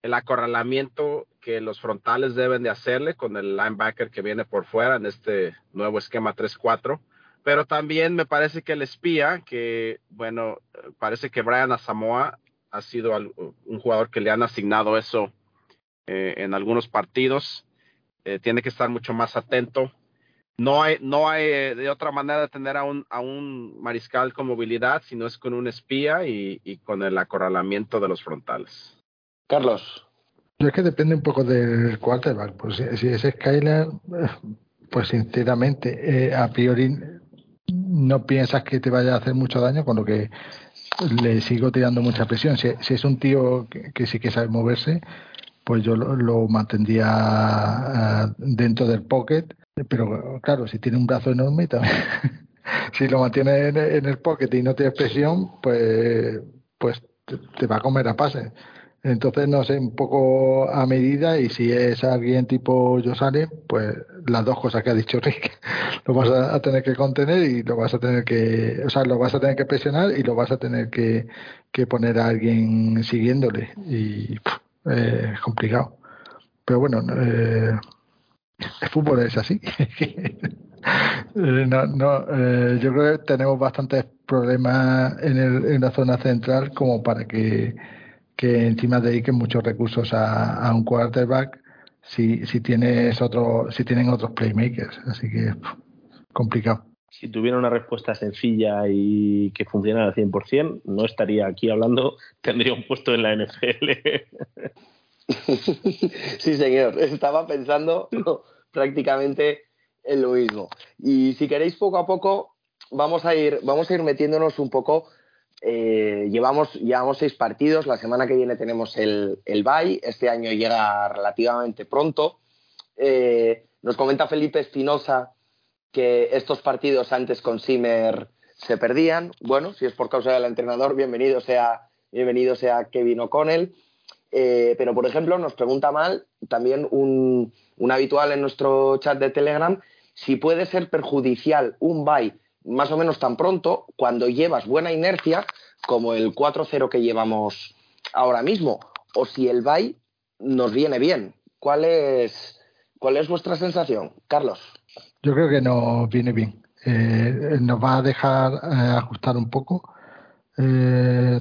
el acorralamiento que los frontales deben de hacerle con el linebacker que viene por fuera en este nuevo esquema 3-4. Pero también me parece que el espía, que bueno, parece que Brian Asamoah ha sido un jugador que le han asignado eso eh, en algunos partidos. Eh, tiene que estar mucho más atento no hay, no hay eh, de otra manera de tener a un, a un mariscal con movilidad, sino es con un espía y, con el acorralamiento de los frontales. Carlos. Yo es que depende un poco del quarterback. Pues si, es Skyler, pues sinceramente, eh, a priori no piensas que te vaya a hacer mucho daño, con lo que le sigo tirando mucha presión. Si, es un tío que, sí que sabe moverse, pues yo lo, mantendría ah, dentro del pocket pero claro, si tiene un brazo enorme también, si lo mantiene en, el pocket y no tiene presión, pues, pues te, va a comer a pase. Entonces, no sé, un poco a medida y si es alguien tipo Josale, pues las dos cosas que ha dicho Rick, lo vas a, tener que contener y lo vas a tener que, o sea, lo vas a tener que presionar y lo vas a tener que, que poner a alguien siguiéndole y es complicado. Pero bueno, eh, el fútbol es así. No, no, eh, yo creo que tenemos bastantes problemas en, el, en la zona central como para que, que encima dediquen muchos recursos a, un quarterback si, si tienes otro, si tienen otros playmakers. Así que complicado. Si tuviera una respuesta sencilla y que funcionara al 100%, no estaría aquí hablando, tendría un puesto en la NFL. sí, señor. Estaba pensando prácticamente en lo mismo. Y si queréis, poco a poco vamos a ir, vamos a ir metiéndonos un poco. Eh, llevamos, seis partidos. La semana que viene tenemos el, el bye. Este año llega relativamente pronto. Eh, nos comenta Felipe Espinosa que estos partidos antes con Simer se perdían. Bueno, si es por causa del entrenador, bienvenido sea, bienvenido sea Kevin O'Connell. Eh, pero, por ejemplo, nos pregunta mal también un, habitual en nuestro chat de Telegram si puede ser perjudicial un buy más o menos tan pronto cuando llevas buena inercia como el 4-0 que llevamos ahora mismo, o si el buy nos viene bien. ¿Cuál es, cuál es vuestra sensación, Carlos? Yo creo que nos viene bien. Eh, nos va a dejar eh, ajustar un poco,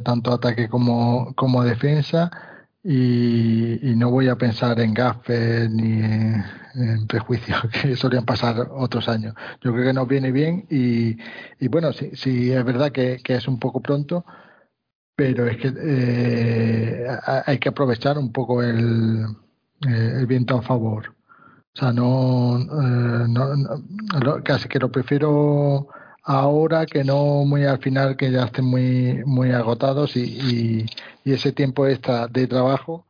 tanto ataque como, como defensa y, no voy a pensar en gafes ni en, prejuicios que solían pasar otros años. Yo creo que nos viene bien y, bueno, sí, sí, es verdad que, es un poco pronto, pero es que eh, hay que aprovechar un poco el, eh, el viento a favor. O sea, no, eh, no, casi que lo prefiero ahora que no muy al final que ya estén muy muy agotados y, y, ese tiempo extra de trabajo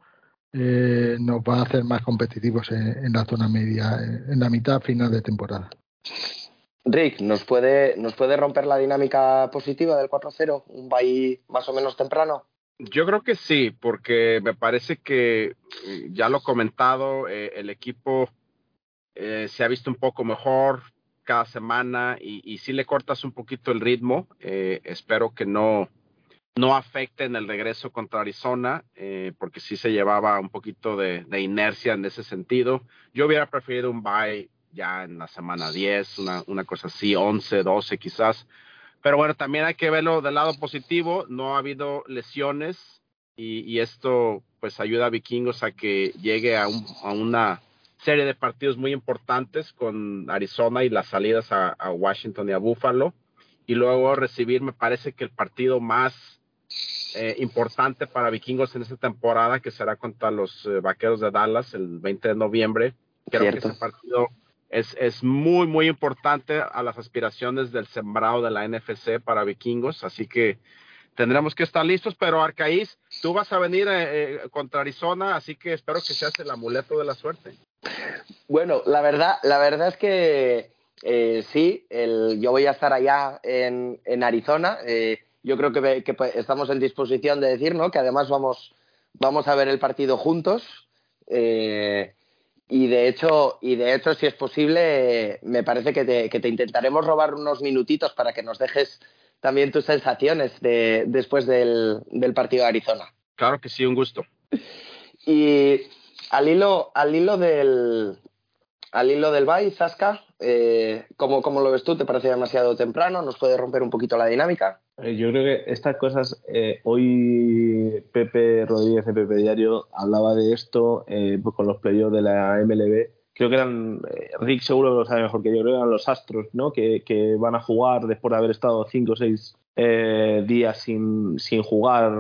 eh, nos va a hacer más competitivos en, la zona media, en la mitad final de temporada. Rick, ¿nos puede, ¿nos puede romper la dinámica positiva del 4-0? ¿Un bye más o menos temprano? Yo creo que sí, porque me parece que, ya lo he comentado, eh, el equipo eh, se ha visto un poco mejor, cada semana y, y si le cortas un poquito el ritmo, eh, espero que no, no afecte en el regreso contra Arizona, eh, porque sí se llevaba un poquito de, de, inercia en ese sentido. Yo hubiera preferido un bye ya en la semana 10, una, una cosa así, 11, 12 quizás. Pero bueno, también hay que verlo del lado positivo, no ha habido lesiones y, y esto pues ayuda a Vikingos a que llegue a, un, a, una serie de partidos muy importantes con Arizona y las salidas a, a Washington y a Buffalo y luego recibir, me parece que el partido más eh, importante para Vikingos en esta temporada, que será contra los eh, Vaqueros de Dallas el 20 de noviembre. Creo Cierto. que ese partido es, es muy, muy importante a las aspiraciones del sembrado de la NFC para Vikingos, así que tendremos que estar listos, pero Arcaís, tú vas a venir eh, eh, contra Arizona, así que espero que seas el amuleto de la suerte. Bueno, la verdad, la verdad es que eh, sí, el, yo voy a estar allá en, en Arizona. Eh, yo creo que, que, estamos en disposición de decir, ¿no? Que además vamos, vamos a ver el partido juntos. Eh, y de hecho, y de hecho, si es posible, me parece que te, que te intentaremos robar unos minutitos para que nos dejes también tus sensaciones de, después del, del partido de Arizona. Claro que sí, un gusto. Y al hilo, al hilo del, al hilo del Bay, Zasca, eh, ¿cómo, ¿cómo, lo ves tú? ¿Te parece demasiado temprano? ¿Nos puede romper un poquito la dinámica? Eh, yo creo que estas cosas, eh, hoy Pepe Rodríguez de Pepe Diario hablaba de esto eh, pues con los playoffs de la MLB. Creo que eran, eh, Rick seguro que lo sabe mejor que yo, creo que eran los Astros, ¿no? Que, que van a jugar después de haber estado cinco o seis días sin, sin jugar,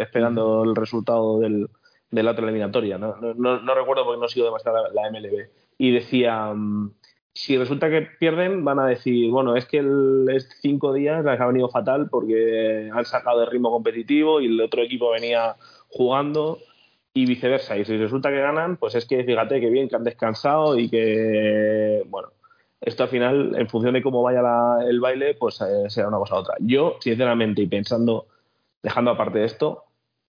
esperando el resultado del, de la otra eliminatoria. ¿no? No, no, no recuerdo porque no sigo demasiado la, la MLB y decía, si resulta que pierden, van a decir, bueno, es que es cinco días les ha venido fatal porque han sacado el ritmo competitivo y el otro equipo venía jugando y viceversa. Y si resulta que ganan, pues es que fíjate que bien, que han descansado y que, bueno, esto al final, en función de cómo vaya la, el baile, pues eh, será una cosa u otra. Yo, sinceramente, y pensando, dejando aparte de esto,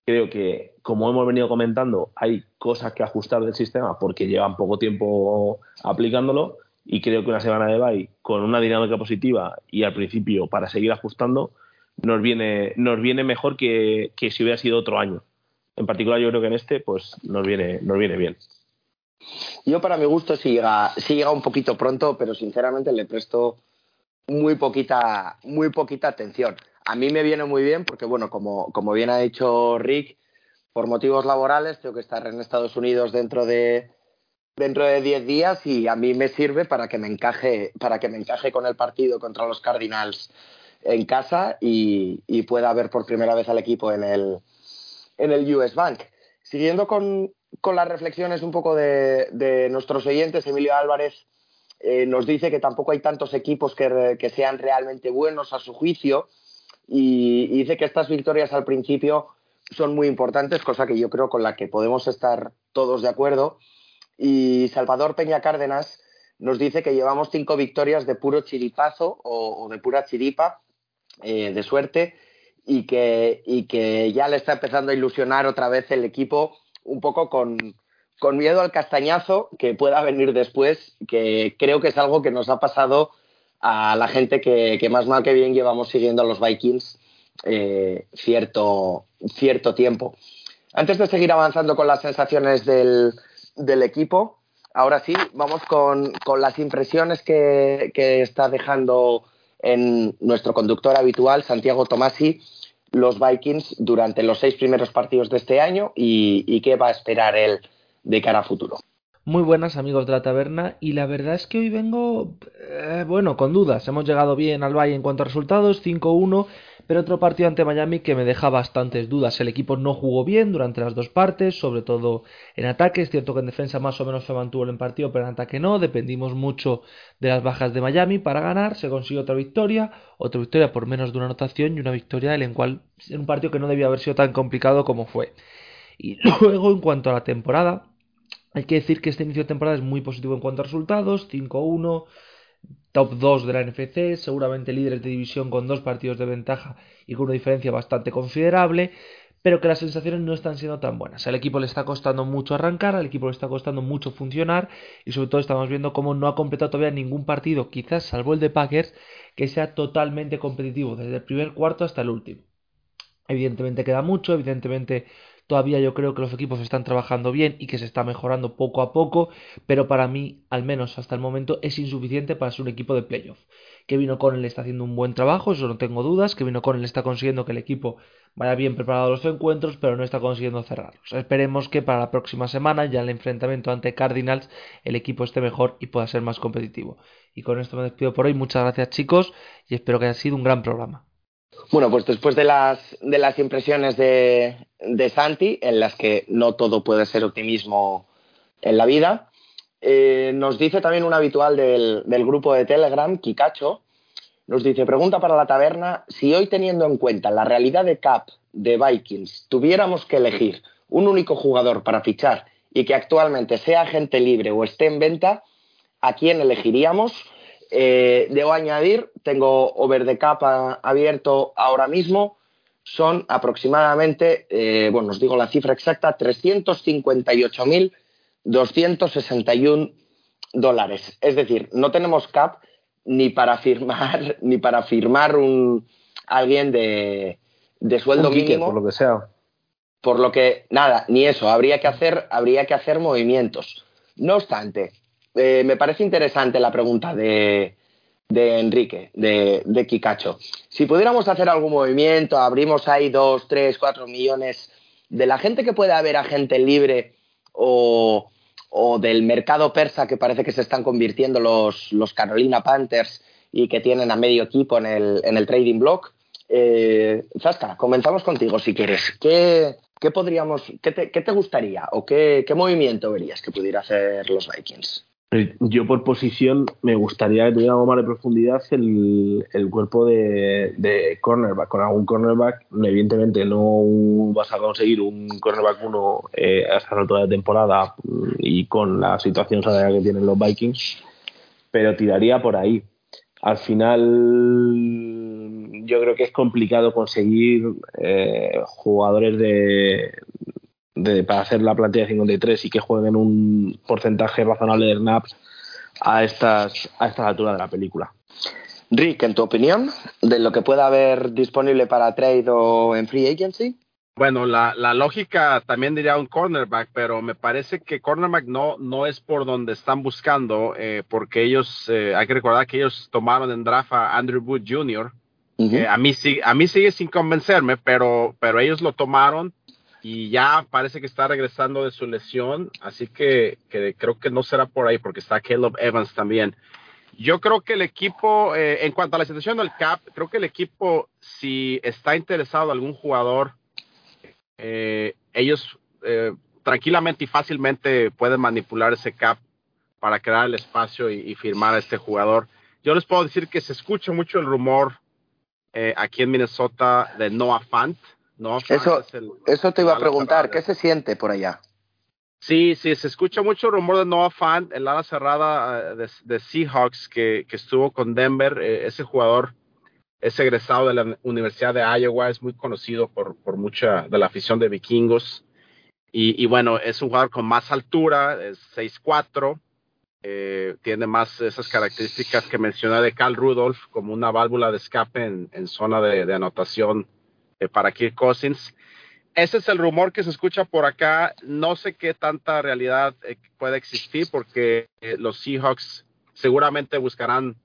creo que, como hemos venido comentando, hay cosas que ajustar del sistema porque llevan poco tiempo aplicándolo y creo que una semana de bye con una dinámica positiva y al principio para seguir ajustando nos viene, nos viene mejor que, que si hubiera sido otro año. En particular yo creo que en este pues nos viene, nos viene bien. Yo para mi gusto sí llega, sí llega un poquito pronto, pero sinceramente le presto muy poquita, muy poquita atención. A mí me viene muy bien porque, bueno, como, como bien ha dicho Rick, por motivos laborales tengo que estar en Estados Unidos dentro de dentro de 10 días y a mí me sirve para que me encaje para que me encaje con el partido contra los Cardinals en casa y, pueda ver por primera vez al equipo en el en el US Bank. Siguiendo con, con las reflexiones un poco de, de nuestros oyentes, Emilio Álvarez eh, nos dice que tampoco hay tantos equipos que, que sean realmente buenos a su juicio y, y dice que estas victorias al principio son muy importantes, cosa que yo creo con la que podemos estar todos de acuerdo. Y Salvador Peña Cárdenas nos dice que llevamos cinco victorias de puro chiripazo o, de pura chiripa, eh, de suerte, y que, y que ya le está empezando a ilusionar otra vez el equipo un poco con, con miedo al castañazo que pueda venir después, que creo que es algo que nos ha pasado a la gente que, que más mal que bien llevamos siguiendo a los Vikings eh, cierto, cierto tiempo. Antes de seguir avanzando con las sensaciones del, del equipo, ahora sí, vamos con, con las impresiones que, que, está dejando en nuestro conductor habitual, Santiago Tomasi, los Vikings durante los seis primeros partidos de este año y, y qué va a esperar él de cara a futuro. Muy buenas amigos de la taberna y la verdad es que hoy vengo, eh, bueno, con dudas. Hemos llegado bien al Valle en cuanto a resultados, 5-1, pero otro partido ante Miami que me deja bastantes dudas. El equipo no jugó bien durante las dos partes, sobre todo en ataque. Es cierto que en defensa más o menos se mantuvo el partido, pero en ataque no. Dependimos mucho de las bajas de Miami para ganar. Se consiguió otra victoria, otra victoria por menos de una anotación y una victoria en, cual, en un partido que no debía haber sido tan complicado como fue. Y luego, en cuanto a la temporada, hay que decir que este inicio de temporada es muy positivo en cuanto a resultados, 5-1, top 2 de la NFC, seguramente líderes de división con dos partidos de ventaja y con una diferencia bastante considerable, pero que las sensaciones no están siendo tan buenas. Al equipo le está costando mucho arrancar, al equipo le está costando mucho funcionar y sobre todo estamos viendo cómo no ha completado todavía ningún partido, quizás salvo el de Packers, que sea totalmente competitivo, desde el primer cuarto hasta el último. Evidentemente queda mucho, evidentemente Todavía yo creo que los equipos están trabajando bien y que se está mejorando poco a poco, pero para mí, al menos hasta el momento, es insuficiente para ser un equipo de playoff. Kevin O'Connell está haciendo un buen trabajo, eso no tengo dudas. Kevin O'Connell está consiguiendo que el equipo vaya bien preparado a los encuentros, pero no está consiguiendo cerrarlos. Esperemos que para la próxima semana, ya el enfrentamiento ante Cardinals, el equipo esté mejor y pueda ser más competitivo. Y con esto me despido por hoy. Muchas gracias chicos y espero que haya sido un gran programa. Bueno, pues después de las, de las impresiones de, de Santi, en las que no todo puede ser optimismo en la vida, eh, nos dice también un habitual del, del, grupo de Telegram, Kikacho, nos dice, pregunta para la taberna, si hoy teniendo en cuenta la realidad de Cap de Vikings, tuviéramos que elegir un único jugador para fichar y que actualmente sea agente libre o esté en venta, ¿a quién elegiríamos? Eh, debo añadir, tengo over the cap abierto ahora mismo, son aproximadamente, eh, bueno, os digo la cifra exacta, 358.261 dólares. Es decir, no tenemos cap ni para firmar, ni para firmar un alguien de, de sueldo mínimo. Por lo que sea. Por lo que, nada, ni eso, habría que hacer, habría que hacer movimientos. No obstante, eh, me parece interesante la pregunta de, Enrique, de, Kikacho. Si pudiéramos hacer algún movimiento, abrimos ahí dos, tres, cuatro millones de la gente que pueda haber agente libre o, del mercado persa que parece que se están convirtiendo los, Carolina Panthers y que tienen a medio equipo en el, trading block. Eh, comenzamos contigo si quieres. ¿Qué, qué podríamos, qué te, qué te gustaría o qué, qué movimiento verías que pudiera hacer los Vikings? Yo por posición me gustaría que tuviera algo más de profundidad el, el cuerpo de, cornerback. Con algún cornerback, evidentemente no vas a conseguir un cornerback uno eh, a esta altura de temporada y con la situación salarial que tienen los Vikings, pero tiraría por ahí. Al final yo creo que es complicado conseguir eh, jugadores de, de, para hacer la plantilla de 53 y que jueguen un porcentaje razonable de snaps a estas, a estas alturas de la película. Rick, en tu opinión, de lo que pueda haber disponible para trade o en free agency? Bueno, la, la lógica también diría un cornerback, pero me parece que cornerback no, no es por donde están buscando, eh, porque ellos, eh, hay que recordar que ellos tomaron en draft a Andrew Wood Jr., uh -huh. a, mí, a mí sigue sin convencerme, pero, pero ellos lo tomaron y ya parece que está regresando de su lesión, así que, creo que no será por ahí porque está Caleb Evans también. Yo creo que el equipo, eh, en cuanto a la situación del CAP, creo que el equipo, si está interesado en algún jugador, eh, ellos eh, tranquilamente y fácilmente pueden manipular ese CAP para crear el espacio y, y, firmar a este jugador. Yo les puedo decir que se escucha mucho el rumor eh, aquí en Minnesota de Noah Fant, no, eso, el, eso te iba a preguntar, ¿qué se siente por allá? Sí, sí, se escucha mucho rumor de Noah Fant, el ala cerrada de, de Seahawks que, que, estuvo con Denver. Eh, ese jugador es egresado de la Universidad de Iowa, es muy conocido por, por mucha de la afición de vikingos. Y, y, bueno, es un jugador con más altura, es 6'4, eh, tiene más esas características que mencioné de Cal Rudolph, como una válvula de escape en, en zona de, de anotación eh, para Kirk Cousins. Ese es el rumor que se escucha por acá. No sé qué tanta realidad eh, puede existir porque eh, los Seahawks seguramente buscarán,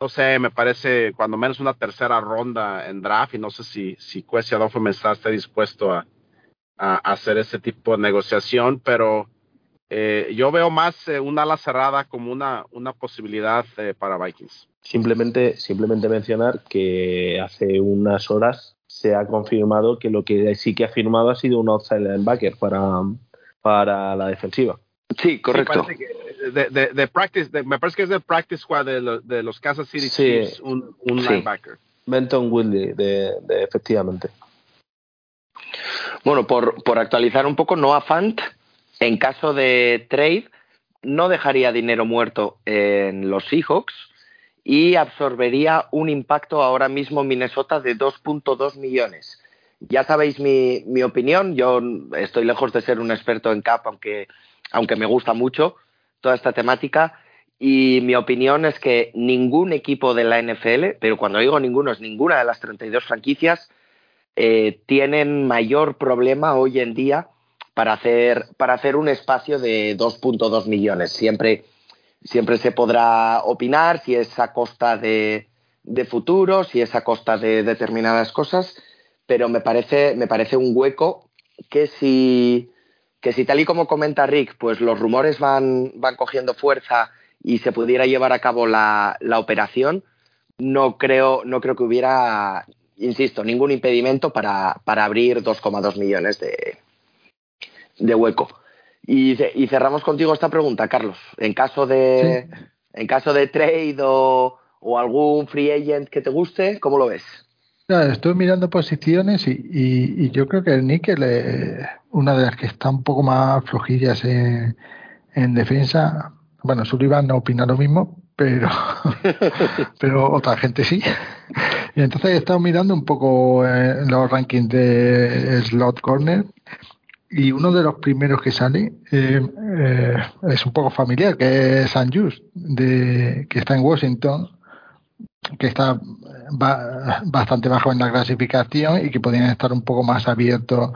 no sé, me parece cuando menos una tercera ronda en draft y no sé si, si Kwesi Adolfo esté dispuesto a, a, hacer ese tipo de negociación, pero eh, yo veo más eh, una ala cerrada como una, una posibilidad eh, para Vikings. Simplemente, simplemente mencionar que hace unas horas se ha confirmado que lo que sí que ha firmado ha sido un outside linebacker para, para la defensiva. Sí, correcto. Sí, que de, de, de, practice, de, me parece que es del practice squad de, lo, de los Kansas City sí, Chiefs, un, un sí. linebacker. Benton Woodley, de, de, efectivamente. Bueno, por, por actualizar un poco, Noah Fant, en caso de trade, no dejaría dinero muerto en los Seahawks y absorbería un impacto ahora mismo en Minnesota de 2.2 millones. Ya sabéis mi, opinión, yo estoy lejos de ser un experto en CAP, aunque, aunque me gusta mucho toda esta temática. Y mi opinión es que ningún equipo de la NFL, pero cuando digo ninguno es ninguna de las 32 franquicias, eh, tienen mayor problema hoy en día para hacer, para hacer un espacio de 2.2 millones. Siempre, siempre se podrá opinar si es a costa de, de futuro, si es a costa de determinadas cosas, pero me parece, me parece un hueco que si, que si tal y como comenta Rick, pues los rumores van, van cogiendo fuerza y se pudiera llevar a cabo la, la operación, no creo, no creo que hubiera, insisto, ningún impedimento para, para abrir 2,2 millones de, de hueco. Y, y, cerramos contigo esta pregunta, Carlos. En caso de, sí. en caso de trade o, o algún free agent que te guste, ¿cómo lo ves? Claro, estoy mirando posiciones y, y, y, yo creo que el níquel es una de las que está un poco más flojillas en, en defensa. Bueno, Sullivan no opina lo mismo, pero, pero otra gente sí. Y entonces he estado mirando un poco en los rankings de Slot Corner y uno de los primeros que sale eh, eh, es un poco familiar, que es San Just, de, que está en Washington que está bastante bajo en la clasificación y que podrían estar un poco más abiertos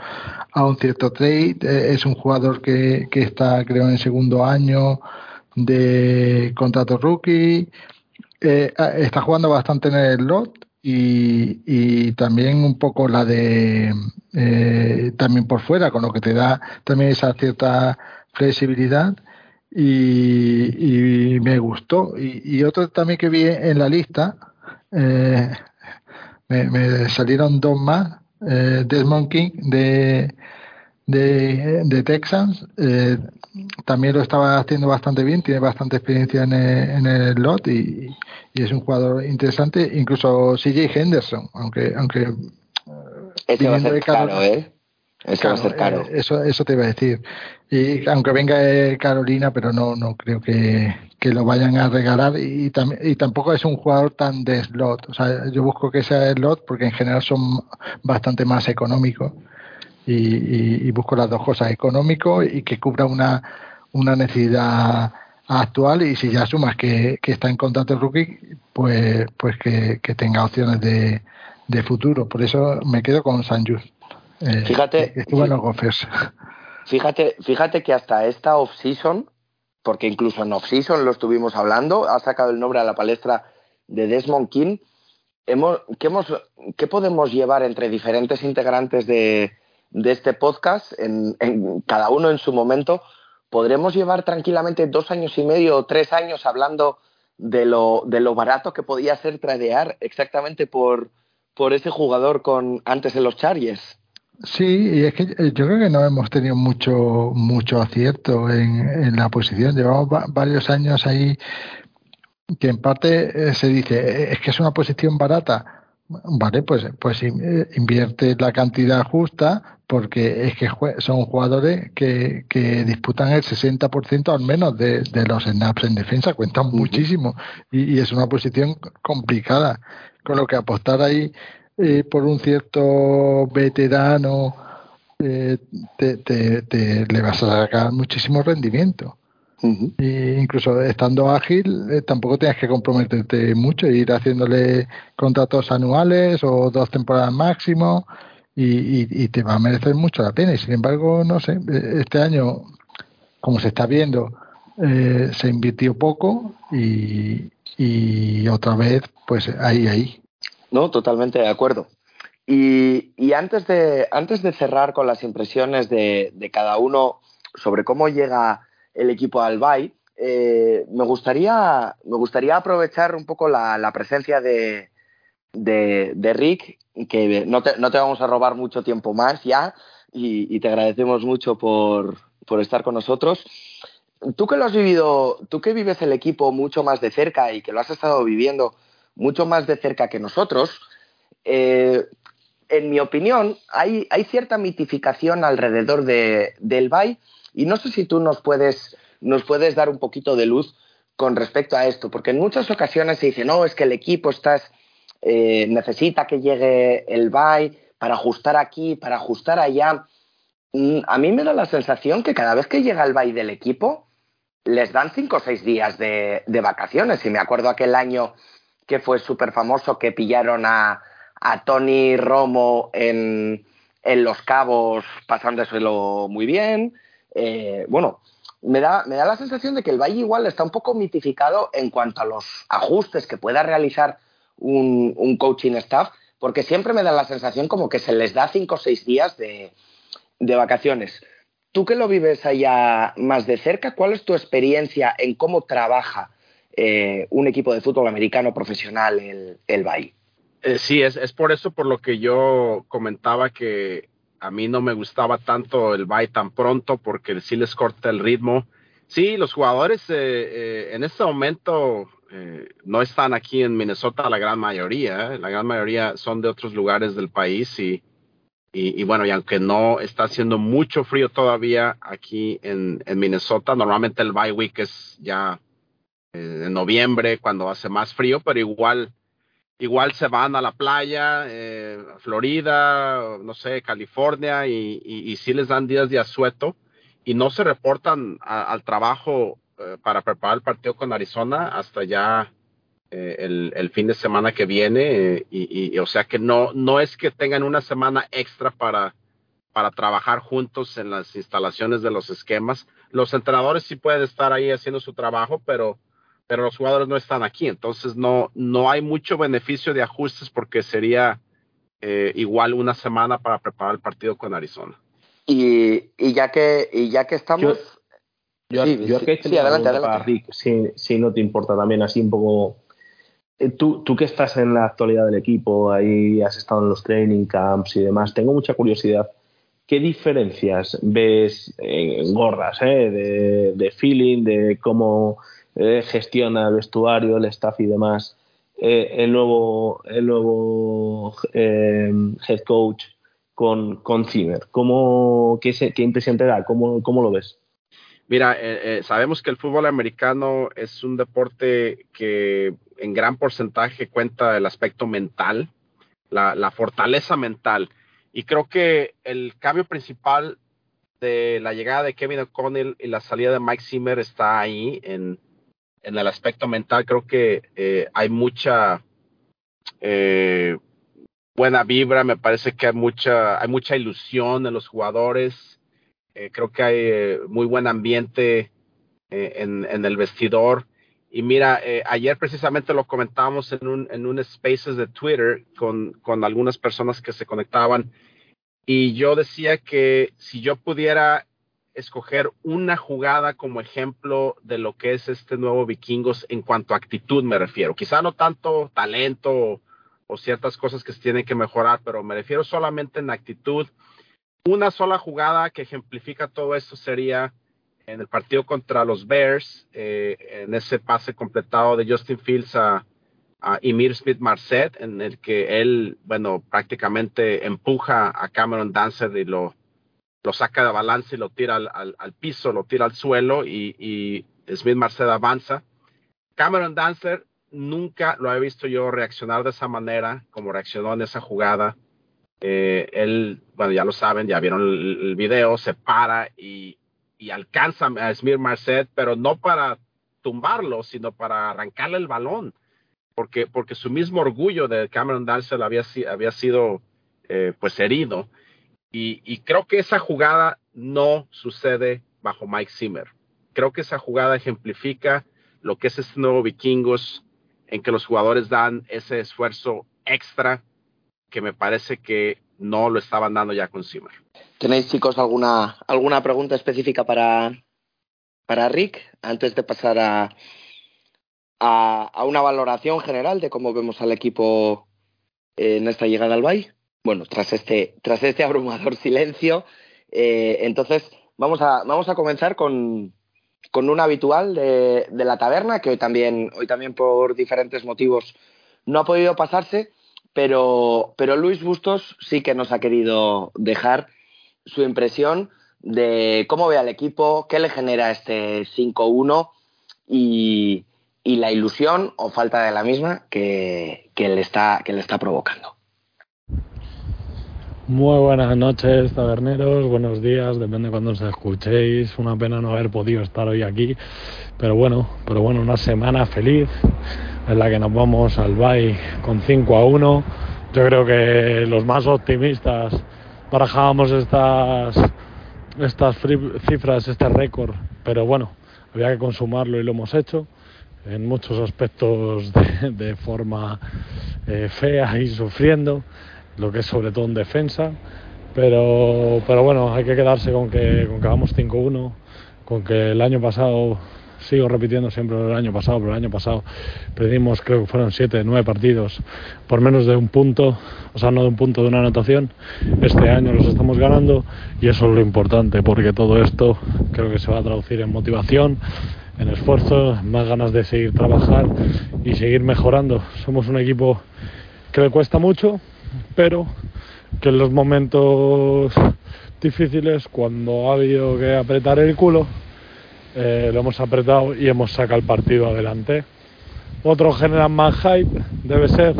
a un cierto trade. Eh, es un jugador que, que está, creo, en segundo año de contrato rookie. Eh, está jugando bastante en el lot y, y también un poco la de eh, también por fuera, con lo que te da también esa cierta flexibilidad y, y me gustó. Y, otro también que vi en la lista, eh, me, me, salieron dos más, eh, Desmond King de, de, de Texans, eh, también lo estaba haciendo bastante bien, tiene bastante experiencia en el, en el lot y, y, es un jugador interesante, incluso CJ Henderson, aunque... aunque Ese va a ser caro, ¿eh? Eso claro, va a ser caro. Eh, eso, eso te iba a decir. Y aunque venga Carolina, pero no, no creo que, que lo vayan a regalar y, tam y tampoco es un jugador tan de slot. O sea, yo busco que sea slot porque en general son bastante más económicos y, y, y busco las dos cosas, económico y que cubra una, una necesidad actual y si ya sumas que, que está en contrato rookie, pues, pues que, que tenga opciones de, de futuro. Por eso me quedo con San Just. Eh, fíjate, bueno, Goffers. fíjate, fíjate que hasta esta off-season, porque incluso en off-season lo estuvimos hablando, ha sacado el nombre a la palestra de Desmond King. Hemos, ¿qué, hemos, ¿Qué podemos llevar entre diferentes integrantes de, de este podcast, en, en, cada uno en su momento? Podremos llevar tranquilamente dos años y medio o tres años hablando de lo, de lo barato que podía ser tradear exactamente por, por ese jugador con antes en los Chargers. Sí, y es que yo creo que no hemos tenido mucho mucho acierto en, en la posición. Llevamos va, varios años ahí que en parte eh, se dice eh, es que es una posición barata. Vale, pues pues invierte la cantidad justa porque es que son jugadores que, que disputan el 60% al menos de, de, los snaps en defensa, cuentan uh -huh. muchísimo y, y es una posición complicada. Con lo que apostar ahí eh, por un cierto veterano, eh, te, te, te, le vas a sacar muchísimo rendimiento. Uh -huh. e incluso estando ágil, eh, tampoco tienes que comprometerte mucho e ir haciéndole contratos anuales o dos temporadas máximo y, y, y, te va a merecer mucho la pena. Y sin embargo, no sé, este año, como se está viendo, eh, se invirtió poco y, y otra vez, pues ahí, ahí. No, totalmente de acuerdo. Y, y, antes, de, antes de cerrar con las impresiones de, de cada uno sobre cómo llega el equipo al BAI, eh, me, gustaría, me gustaría aprovechar un poco la, presencia de, de, Rick, que no te, no te, vamos a robar mucho tiempo más ya, y, te agradecemos mucho por, por, estar con nosotros. Tú que lo has vivido, tú que vives el equipo mucho más de cerca y que lo has estado viviendo mucho más de cerca que nosotros, eh, en mi opinión, hay, hay, cierta mitificación alrededor de, del BAI y no sé si tú nos puedes, nos puedes dar un poquito de luz con respecto a esto, porque en muchas ocasiones se dice, no, es que el equipo está, eh, necesita que llegue el bye para ajustar aquí, para ajustar allá. Mm, a mí me da la sensación que cada vez que llega el bye del equipo, les dan cinco o seis días de, vacaciones. Y me acuerdo aquel año que fue súper famoso que pillaron a, a Tony Romo en, en Los Cabos pasándoselo muy bien. Eh, bueno, me da, me da la sensación de que el Valle igual está un poco mitificado en cuanto a los ajustes que pueda realizar un, un coaching staff, porque siempre me da la sensación como que se les da cinco o seis días de, de vacaciones. Tú que lo vives allá más de cerca, ¿cuál es tu experiencia en cómo trabaja eh, un equipo de fútbol americano profesional el, el Bay? Eh, sí, es, es por eso por lo que yo comentaba que a mí no me gustaba tanto el Bay tan pronto porque sí les corta el ritmo. Sí, los jugadores eh, en este momento no están aquí en Minnesota la gran mayoría, la gran mayoría son de otros lugares del país y y, bueno, y aunque no está haciendo mucho frío todavía aquí en, en Minnesota, normalmente el bye week es ya eh, en noviembre cuando hace más frío, pero igual, igual se van a la playa, eh, Florida, no sé, California, y, y, sí les dan días de asueto y no se reportan al trabajo eh, para preparar el partido con Arizona hasta ya eh, el, el, fin de semana que viene eh, y, y, o sea que no no es que tengan una semana extra para para trabajar juntos en las instalaciones de los esquemas. Los entrenadores sí pueden estar ahí haciendo su trabajo pero pero los jugadores no están aquí entonces no no hay mucho beneficio de ajustes porque sería eh, igual una semana para preparar el partido con Arizona y, y ya que y ya que estamos yo, sí, yo, sí, sí adelante, adelante. Rick, si, si no te importa también así un poco eh, tú, tú que estás en la actualidad del equipo, ahí has estado en los training camps y demás, tengo mucha curiosidad. ¿Qué diferencias ves en gorras eh, de, de, feeling, de cómo eh, gestiona el vestuario, el staff y demás, eh, el nuevo, el nuevo eh, head coach con, con Zimmer? ¿Cómo, qué, se, ¿Qué impresión te da? ¿Cómo, cómo lo ves? Mira, sabemos que el fútbol americano es un deporte que en gran porcentaje cuenta el aspecto mental, la, la, fortaleza mental. Y creo que el cambio principal de la llegada de Kevin O'Connell y la salida de Mike Zimmer está ahí en, en el aspecto mental. Creo que eh, hay mucha eh, buena vibra, me parece que hay mucha, hay mucha ilusión en los jugadores eh, creo que hay muy buen ambiente en, en, el vestidor. Y mira, ayer precisamente lo comentábamos en un, en un Spaces de Twitter con, con algunas personas que se conectaban. Y yo decía que si yo pudiera escoger una jugada como ejemplo de lo que es este nuevo Vikingos en cuanto a actitud me refiero. Quizá no tanto talento o, ciertas cosas que se tienen que mejorar, pero me refiero solamente en actitud una sola jugada que ejemplifica todo esto sería en el partido contra los Bears, eh, en ese pase completado de Justin Fields a, a Emir Smith Marset, en el que él, bueno, prácticamente empuja a Cameron Dancer y lo, lo saca de balance y lo tira al, al, piso, lo tira al suelo y, y Smith Marset avanza. Cameron Dancer nunca lo he visto yo reaccionar de esa manera, como reaccionó en esa jugada. Eh, él, bueno, ya lo saben, ya vieron el, video, se para y, y, alcanza a Smir Marset, pero no para tumbarlo, sino para arrancarle el balón, porque, porque su mismo orgullo de Cameron Darcel había, había sido eh, pues herido. Y, y creo que esa jugada no sucede bajo Mike Zimmer. Creo que esa jugada ejemplifica lo que es este nuevo Vikingos, en que los jugadores dan ese esfuerzo extra que me parece que no lo estaban dando ya con Zimmer. ¿Tenéis, chicos, alguna, alguna pregunta específica para, para Rick antes de pasar a, a, a, una valoración general de cómo vemos al equipo en esta llegada al Bay? Bueno, tras este, tras este abrumador silencio, eh, entonces vamos a, vamos a comenzar con, con un habitual de, de la taberna, que hoy también, hoy también por diferentes motivos no ha podido pasarse pero, pero Luis Bustos sí que nos ha querido dejar su impresión de cómo ve al equipo, qué le genera este 5-1 y, y la ilusión o falta de la misma que, que, le, está, que le está provocando. Muy buenas noches, taberneros, buenos días, depende de cuando os escuchéis. Una pena no haber podido estar hoy aquí, pero bueno, pero bueno, una semana feliz en la que nos vamos al Bay con 5 a 1. Yo creo que los más optimistas barajábamos estas, estas cifras, este récord, pero bueno, había que consumarlo y lo hemos hecho en muchos aspectos de, forma eh, fea y sufriendo, lo que es sobre todo en defensa. Pero, pero bueno, hay que quedarse con que, con que vamos 5-1, con que el año pasado sigo repitiendo siempre el año pasado, pero el año pasado perdimos, creo que fueron 7, 9 partidos por menos de un punto, o sea, no de un punto de una anotación. Este año los estamos ganando y eso es lo importante, porque todo esto creo que se va a traducir en motivación, en esfuerzo, más ganas de seguir trabajar y seguir mejorando. Somos un equipo que le cuesta mucho, pero que en los momentos difíciles, cuando ha habido que apretar el culo, eh, lo hemos apretado y hemos sacado el partido adelante. Otros generan más hype, debe ser,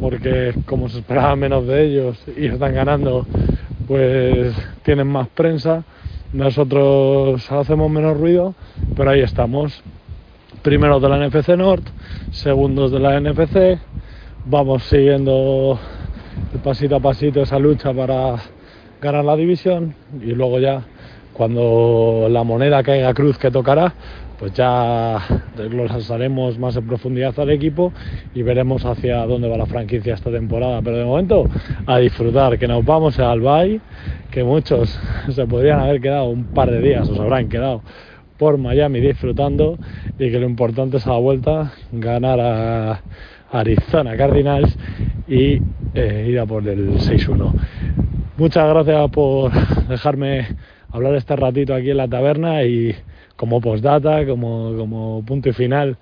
porque como se esperaba menos de ellos y están ganando, pues tienen más prensa. Nosotros hacemos menos ruido, pero ahí estamos. Primeros de la NFC North, segundos de la NFC. Vamos siguiendo pasito a pasito esa lucha para ganar la división y luego ya cuando la moneda caiga cruz que tocará, pues ya lo lanzaremos más en profundidad al equipo y veremos hacia dónde va la franquicia esta temporada. Pero de momento, a disfrutar, que nos vamos al Bay, que muchos se podrían haber quedado un par de días, o se habrán quedado por Miami disfrutando y que lo importante es a la vuelta ganar a Arizona Cardinals y eh, ir a por el 6-1. Muchas gracias por dejarme hablar este ratito aquí en la taberna y como postdata, como, como punto y final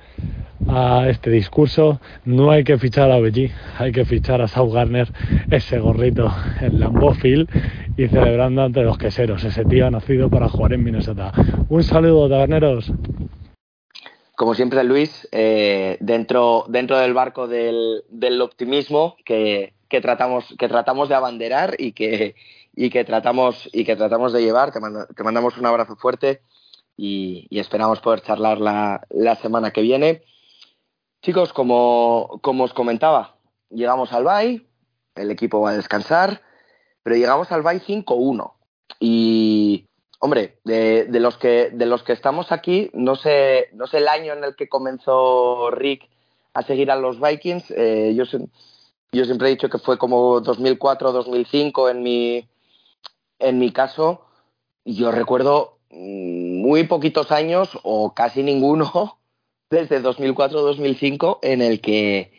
a este discurso, no hay que fichar a OBG, hay que fichar a South Garner ese gorrito en Lambeau Field y celebrando ante los queseros. Ese tío nacido para jugar en Minnesota. Un saludo, taberneros. Como siempre, Luis, eh, dentro, dentro del barco del, optimismo que, tratamos, que tratamos de abanderar y que, y que tratamos, y que tratamos de llevar. Te, te mandamos un abrazo fuerte y, esperamos poder charlar la, la, semana que viene. Chicos, como, como os comentaba, llegamos al BAI, el equipo va a descansar, pero llegamos al BAI 5-1. Y, hombre, de, los que, de los que estamos aquí, no sé, no sé el año en el que comenzó Rick a seguir a los Vikings. Eh, yo, yo siempre he dicho que fue como 2004-2005 en mi, en mi caso. Yo recuerdo muy poquitos años o casi ninguno desde 2004-2005 en el que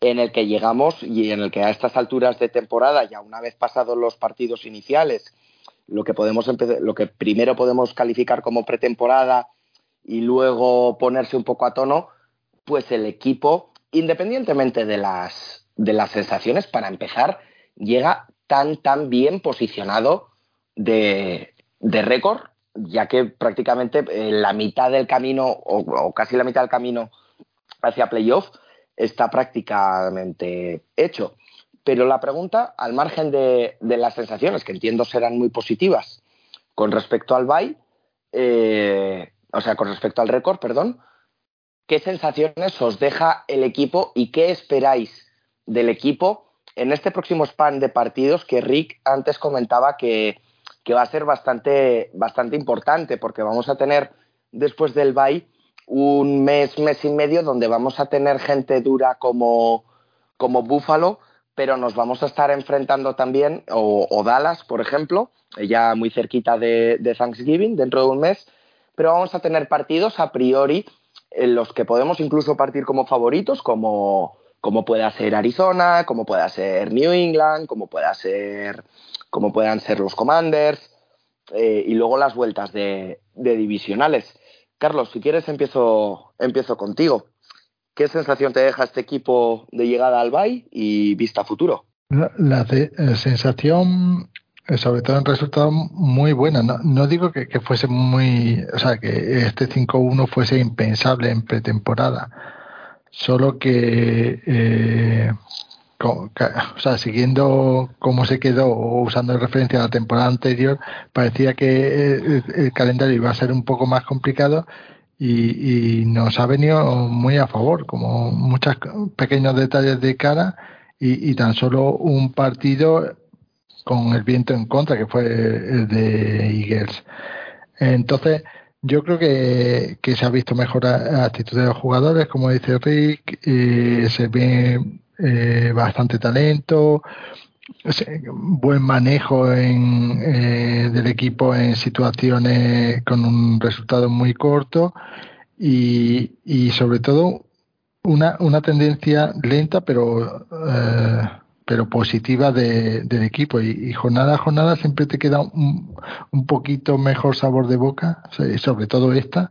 en el que llegamos y en el que a estas alturas de temporada, ya una vez pasados los partidos iniciales, lo que podemos lo que primero podemos calificar como pretemporada y luego ponerse un poco a tono, pues el equipo, independientemente de las de las sensaciones, para empezar, llega tan tan bien posicionado de, de récord ya que prácticamente eh, la mitad del camino, o, casi la mitad del camino hacia playoff, está prácticamente hecho. Pero la pregunta, al margen de, las sensaciones, que entiendo serán muy positivas, con respecto al bye, eh, o sea, con respecto al récord, perdón, ¿qué sensaciones os deja el equipo y qué esperáis del equipo en este próximo span de partidos que Rick antes comentaba que, que va a ser bastante, bastante importante porque vamos a tener después del bye un mes, mes y medio donde vamos a tener gente dura como, como Buffalo, pero nos vamos a estar enfrentando también, o, Dallas, por ejemplo, ya muy cerquita de, de, Thanksgiving, dentro de un mes, pero vamos a tener partidos a priori en los que podemos incluso partir como favoritos, como, como pueda ser Arizona, como pueda ser New England, como pueda ser como puedan ser los Commanders, eh, y luego las vueltas de, divisionales. Carlos, si quieres empiezo, empiezo contigo. ¿Qué sensación te deja este equipo de llegada al Bay y vista futuro? La, eh, sensación sobre todo en resultados muy buenos. No, digo que, fuese muy, o sea, que este 5-1 fuese impensable en pretemporada, solo que, eh, o sea, siguiendo cómo se quedó o usando de referencia a la temporada anterior, parecía que el, el, calendario iba a ser un poco más complicado y, y, nos ha venido muy a favor, como muchos pequeños detalles de cara y, y tan solo un partido con el viento en contra, que fue el de Eagles. Entonces, yo creo que, que se ha visto mejor actitud de los jugadores, como dice Rick, eh, se ve eh, bastante talento, buen manejo en, eh, del equipo en situaciones con un resultado muy corto y, y sobre todo una, una tendencia lenta pero eh, pero positiva de, del equipo. Y, jornada a jornada siempre te queda un, un poquito mejor sabor de boca, sobre todo esta,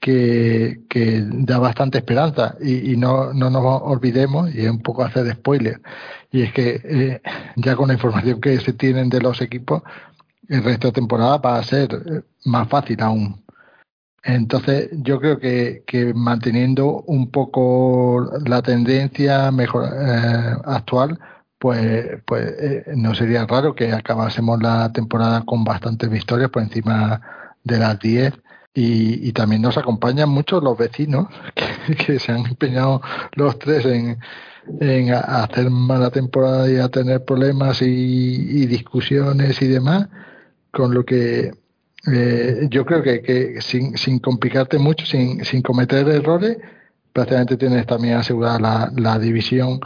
que, que da bastante esperanza y, y, no, no nos olvidemos, y es un poco hacer spoiler, y es que eh, ya con la información que se tienen de los equipos, el resto de temporada va a ser más fácil aún. Entonces, yo creo que, que manteniendo un poco la tendencia mejor eh, actual, pues, pues eh, no sería raro que acabásemos la temporada con bastantes victorias por encima de las 10. Y, y también nos acompañan mucho los vecinos que, que se han empeñado los tres en, en hacer mala temporada y a tener problemas y, y discusiones y demás, con lo que eh, yo creo que, que sin, sin, complicarte mucho, sin, sin, cometer errores, prácticamente tienes también asegurada la, la división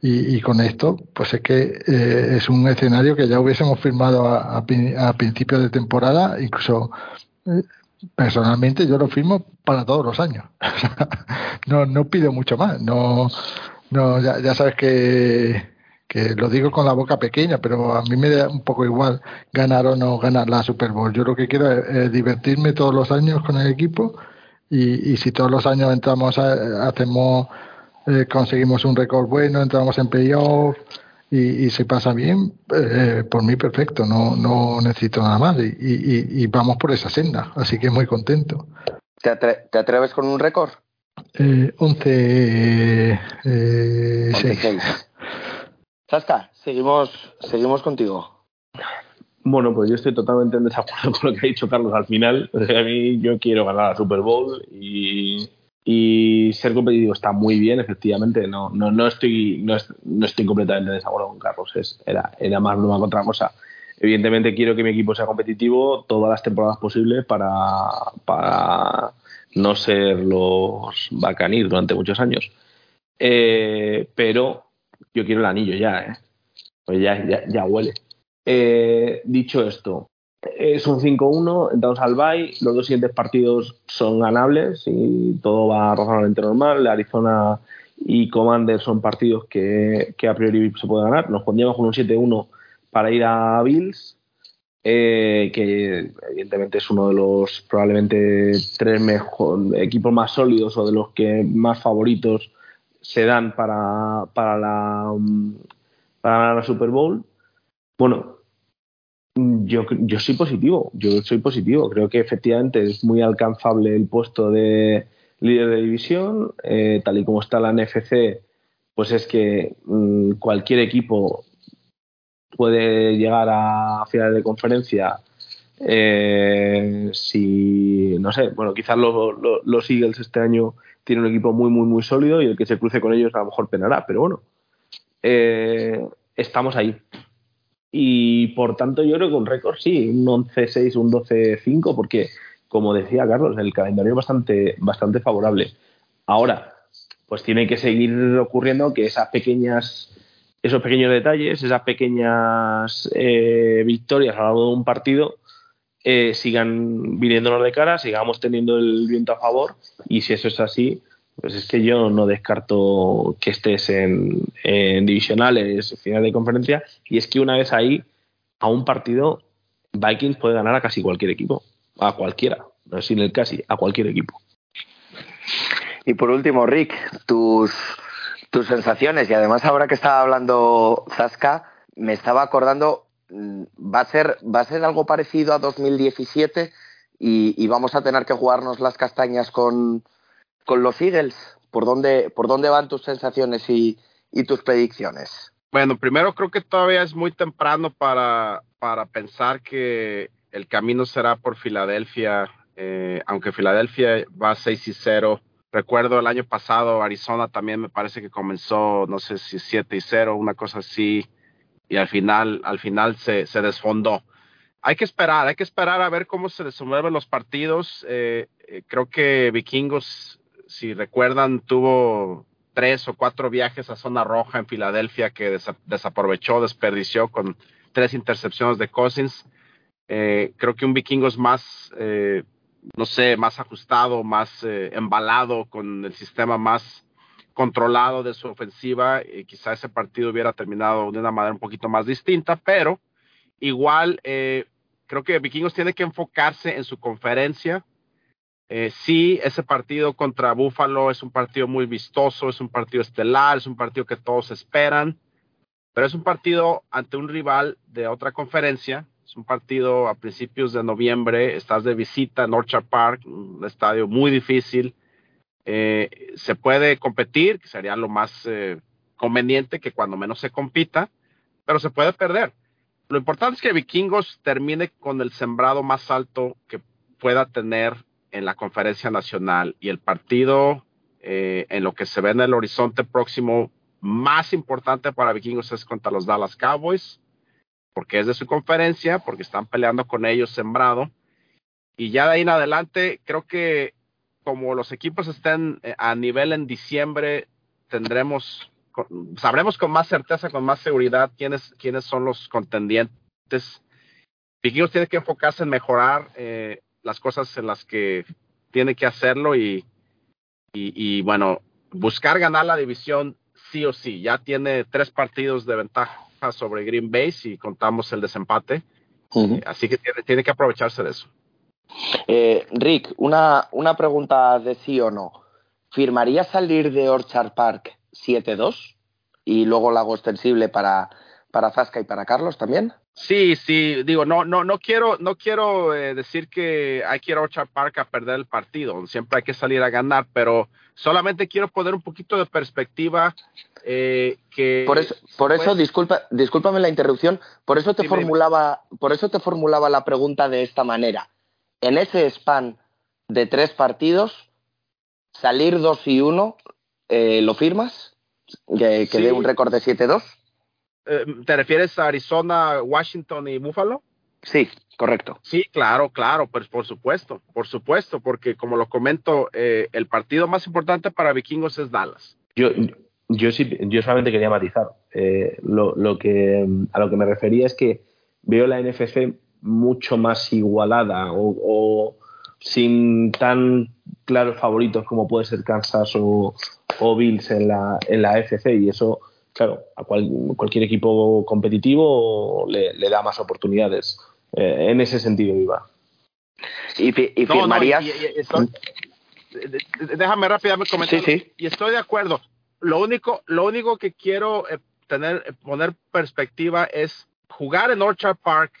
y, y, con esto, pues es que eh, es un escenario que ya hubiésemos firmado a, a, a principios de temporada, incluso eh, personalmente yo lo firmo para todos los años. no, no pido mucho más, no, no ya, ya sabes que que lo digo con la boca pequeña, pero a mí me da un poco igual ganar o no ganar la Super Bowl. Yo lo que quiero es, divertirme todos los años con el equipo y, y si todos los años entramos, a, hacemos, eh, conseguimos un récord bueno, entramos en playoff y, y se pasa bien, eh, por mí perfecto, no, no necesito nada más y, y, y, vamos por esa senda, así que muy contento. ¿Te, atre ¿te atreves con un récord? Eh, 11, eh, 11 6. Sasca, seguimos, seguimos contigo. Bueno, pues yo estoy totalmente en desacuerdo con lo que ha dicho Carlos al final. A mí yo quiero ganar la Super Bowl y, y ser competitivo está muy bien, efectivamente. No, no, no, estoy, no, no estoy completamente en desacuerdo con Carlos. Es, era, era más broma que otra cosa. Evidentemente quiero que mi equipo sea competitivo todas las temporadas posibles para, para no ser los bacanir durante muchos años. Eh, pero yo quiero el anillo ya, ¿eh? Pues ya, ya, ya huele. Eh, dicho esto, es un 5-1, entramos al bye, los dos siguientes partidos son ganables y todo va razonablemente normal. Arizona y Commander son partidos que, que a priori se puede ganar. Nos pondríamos con un 7-1 para ir a Bills, eh, que evidentemente es uno de los probablemente tres mejor, equipos más sólidos o de los que más favoritos se dan para, para, la, para la Super Bowl. Bueno, yo, yo soy positivo, yo soy positivo. Creo que efectivamente es muy alcanzable el puesto de líder de división. Eh, tal y como está la NFC, pues es que mmm, cualquier equipo puede llegar a finales de conferencia. Eh, si, no sé, bueno, quizás los, Eagles este año tiene un equipo muy, muy, muy sólido y el que se cruce con ellos a lo mejor penará, pero bueno, eh, estamos ahí. Y por tanto, yo creo que un récord sí, un 11-6, un 12-5, porque, como decía Carlos, el calendario es bastante, bastante favorable. Ahora, pues tiene que seguir ocurriendo que esas pequeñas, esos pequeños detalles, esas pequeñas eh, victorias a lo largo de un partido, eh, sigan viniéndonos de cara, sigamos teniendo el viento a favor y si eso es así, pues es que yo no descarto que estés en, en divisionales, final de conferencia y es que una vez ahí, a un partido, Vikings puede ganar a casi cualquier equipo, a cualquiera, no sin el casi, a cualquier equipo. Y por último, Rick, tus, tus sensaciones y además ahora que estaba hablando Zasca, me estaba acordando mm, va a ser, va a ser algo parecido a 2017 y, vamos a tener que jugarnos las castañas con, con los Eagles. ¿Por dónde, ¿Por dónde van tus sensaciones y, y tus predicciones? Bueno, primero creo que todavía es muy temprano para, para pensar que el camino será por Filadelfia, eh, aunque Filadelfia va 6 y 0. Recuerdo el año pasado Arizona también me parece que comenzó, no sé si 7 y 0, una cosa así, y al final, al final se, se desfondó. Hay que esperar, hay que esperar a ver cómo se desenvuelven los partidos. Eh, eh, creo que Vikingos, si recuerdan, tuvo tres o cuatro viajes a zona roja en Filadelfia que desaprovechó, desperdició con tres intercepciones de Cousins. Eh, creo que un Vikingos más, eh, no sé, más ajustado, más eh, embalado, con el sistema más controlado de su ofensiva, y quizá ese partido hubiera terminado de una manera un poquito más distinta, pero igual creo que Vikingos tiene que enfocarse en su conferencia. Sí, ese partido contra Buffalo es un partido muy vistoso, es un partido estelar, es un partido que todos esperan, pero es un partido ante un rival de otra conferencia es un partido a principios de noviembre, estás de visita en Orchard Park, un estadio muy difícil. Eh, se puede competir, que sería lo más eh, conveniente que cuando menos se compita, pero se puede perder. Lo importante es que Vikingos termine con el sembrado más alto que pueda tener en la conferencia nacional y el partido eh, en lo que se ve en el horizonte próximo más importante para Vikingos es contra los Dallas Cowboys porque es de su conferencia, porque están peleando con ellos sembrado. Y ya de ahí en adelante, creo que como los equipos estén eh, a nivel en diciembre, tendremos, sabremos con más certeza, con más seguridad quiénes, quiénes son los contendientes. Vikingos tiene que enfocarse en mejorar eh, las cosas en las que tiene que hacerlo y, y, y, bueno, buscar ganar la división sí o sí. Ya tiene tres partidos de ventaja sobre Green Bay si contamos el desempate. Así que tiene, que aprovecharse de eso. Eh, Rick, una, una pregunta de sí o no. ¿Firmaría salir de Orchard Park 7-2 y luego la hago extensible para, para Zasca y para Carlos también? Sí, sí, digo, no, no, no quiero, no quiero eh, decir que hay que ir a Orchard Park a perder el partido, siempre hay que salir a ganar, pero solamente quiero poner un poquito de perspectiva eh, que por eso, por eso disculpa, discúlpame la interrupción, por eso te formulaba, por eso te formulaba la pregunta de esta manera. En ese span de tres partidos, salir dos y uno, eh, ¿lo firmas? Que, que dé un récord de 7-2. Eh, ¿Te refieres a Arizona, Washington y Buffalo? Sí, correcto. Sí, claro, claro, pues por supuesto, por supuesto, porque como lo comento, eh, el partido más importante para Vikingos es Dallas. Yo, yo sí, yo solamente quería matizar. Eh, lo, lo, que a lo que me refería es que veo la NFC mucho más igualada o, sin tan claros favoritos como puede ser Kansas o, o Bills en la, en la FC y eso claro, a cualquier equipo competitivo le, da más oportunidades. Eh, en ese sentido iba. ¿Y, firmarías? déjame rápidamente comentar. Y estoy de acuerdo. Lo único, lo único que quiero eh, tener, eh, poner perspectiva es jugar en Orchard Park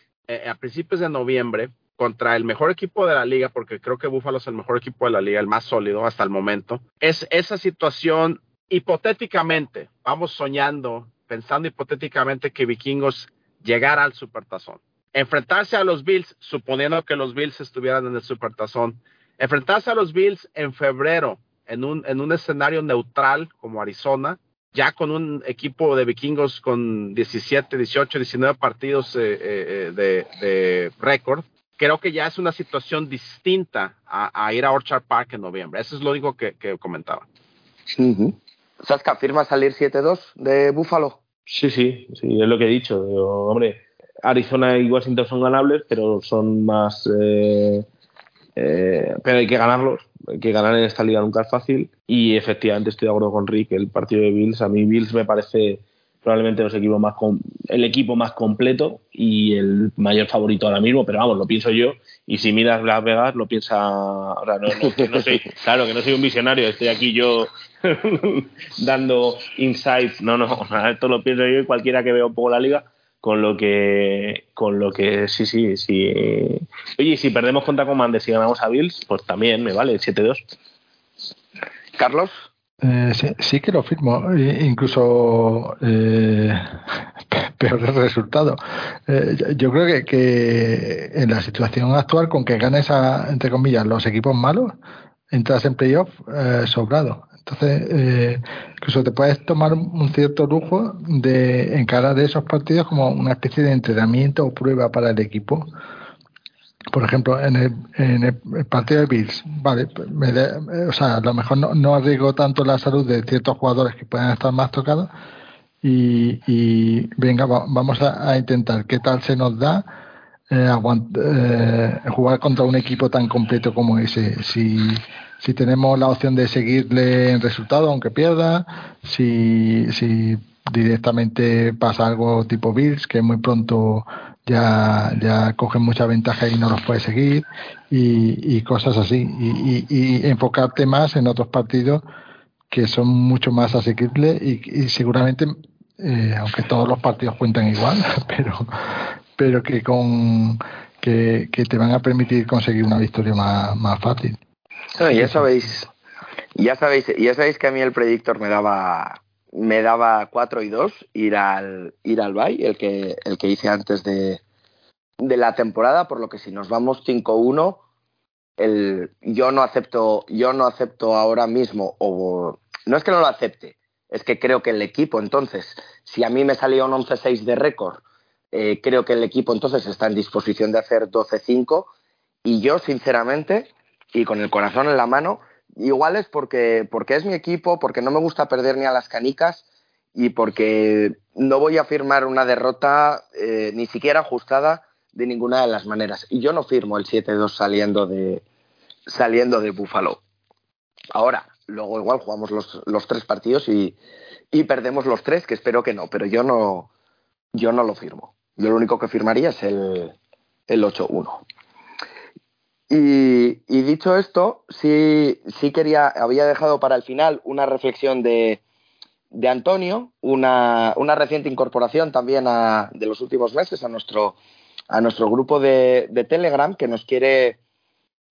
a principios de noviembre contra el mejor equipo de la liga, porque creo que Buffalo es el mejor equipo de la liga, el más sólido hasta el momento. Es esa situación hipotéticamente, vamos soñando, pensando hipotéticamente que Vikingos llegara al Supertazón. Enfrentarse a los Bills, suponiendo que los Bills estuvieran en el Supertazón. Enfrentarse a los Bills en febrero, en un, en un escenario neutral como Arizona, ya con un equipo de vikingos con 17, 18, 19 partidos eh, eh, de, de récord, creo que ya es una situación distinta a, ir a Orchard Park en noviembre. Eso es lo único que, comentaba. Sasca, ¿firma salir 7-2 de Buffalo? Sí, sí, sí, es lo que he dicho. hombre, Arizona y Washington son ganables, pero son más. Eh, eh, pero hay que ganarlos. Hay que ganar en esta liga nunca es fácil. Y efectivamente estoy de acuerdo con Rick. El partido de Bills, a mí Bills me parece probablemente los equipos más el equipo más completo y el mayor favorito ahora mismo, pero vamos, lo pienso yo y si miras Las Vegas lo piensa, ahora no, no, soy, claro que no soy un visionario, estoy aquí yo dando insights, no, no, esto lo pienso yo y cualquiera que vea un poco la liga, con lo que con lo que sí sí sí oye si perdemos contra Commanders y ganamos a Bills pues también me vale 7-2 Carlos eh, sí, que lo firmo, incluso eh, peor resultado. Eh, yo creo que, en la situación actual, con que ganes, a, entre comillas, los equipos malos, entras en playoff eh, sobrado. Entonces, incluso te puedes tomar un cierto lujo de encarar esos partidos como una especie de entrenamiento o prueba para el equipo. Por ejemplo, en el, en el partido de Bills, vale, pues o sea, a lo mejor no, no arriesgo tanto la salud de ciertos jugadores que puedan estar más tocados y, y venga, vamos a, intentar qué tal se nos da eh, eh, jugar contra un equipo tan completo como ese. Si, si tenemos la opción de seguirle en resultado aunque pierda, si, si directamente pasa algo tipo Bills, que muy pronto ya, ya cogen mucha ventaja y no los puede seguir, y, y cosas así. Y, y, enfocarte más en otros partidos que son mucho más asequibles y, seguramente, eh, aunque todos los partidos cuentan igual, pero, pero que, con, que, que te van a permitir conseguir una victoria más, más fácil ya sabéis, ya sabéis, ya sabéis que a mí el predictor me daba me daba 4 y 2 ir al ir al Bay, el que el que hice antes de, de la temporada, por lo que si nos vamos 5-1 el yo no acepto yo no acepto ahora mismo o no es que no lo acepte, es que creo que el equipo entonces, si a mí me salía un 11-6 de récord, eh, creo que el equipo entonces está en disposición de hacer 12-5 y yo sinceramente y con el corazón en la mano. Igual es porque, porque es mi equipo, porque no me gusta perder ni a las canicas y porque no voy a firmar una derrota eh, ni siquiera ajustada de ninguna de las maneras. Y yo no firmo el 7-2 saliendo de, saliendo de Buffalo. Ahora, luego igual jugamos los, los tres partidos y, y, perdemos los tres, que espero que no, pero yo no, yo no lo firmo. Yo lo único que firmaría es el, el 8-1. Y, dicho esto, sí, sí quería, había dejado para el final una reflexión de, de Antonio, una, una, reciente incorporación también a, de los últimos meses a nuestro, a nuestro grupo de, de Telegram, que nos quiere,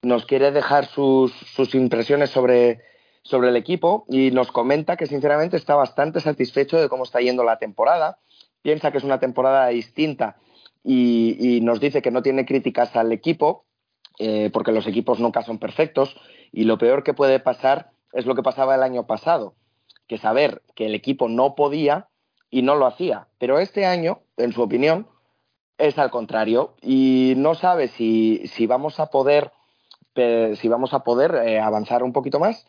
nos quiere dejar sus, sus impresiones sobre, sobre el equipo y nos comenta que sinceramente está bastante satisfecho de cómo está yendo la temporada. Piensa que es una temporada distinta y, y nos dice que no tiene críticas al equipo eh, porque los equipos nunca son perfectos y lo peor que puede pasar es lo que pasaba el año pasado, que saber que el equipo no podía y no lo hacía. Pero este año, en su opinión, es al contrario y no sabe si, si vamos a poder, si vamos a poder eh, avanzar un poquito más,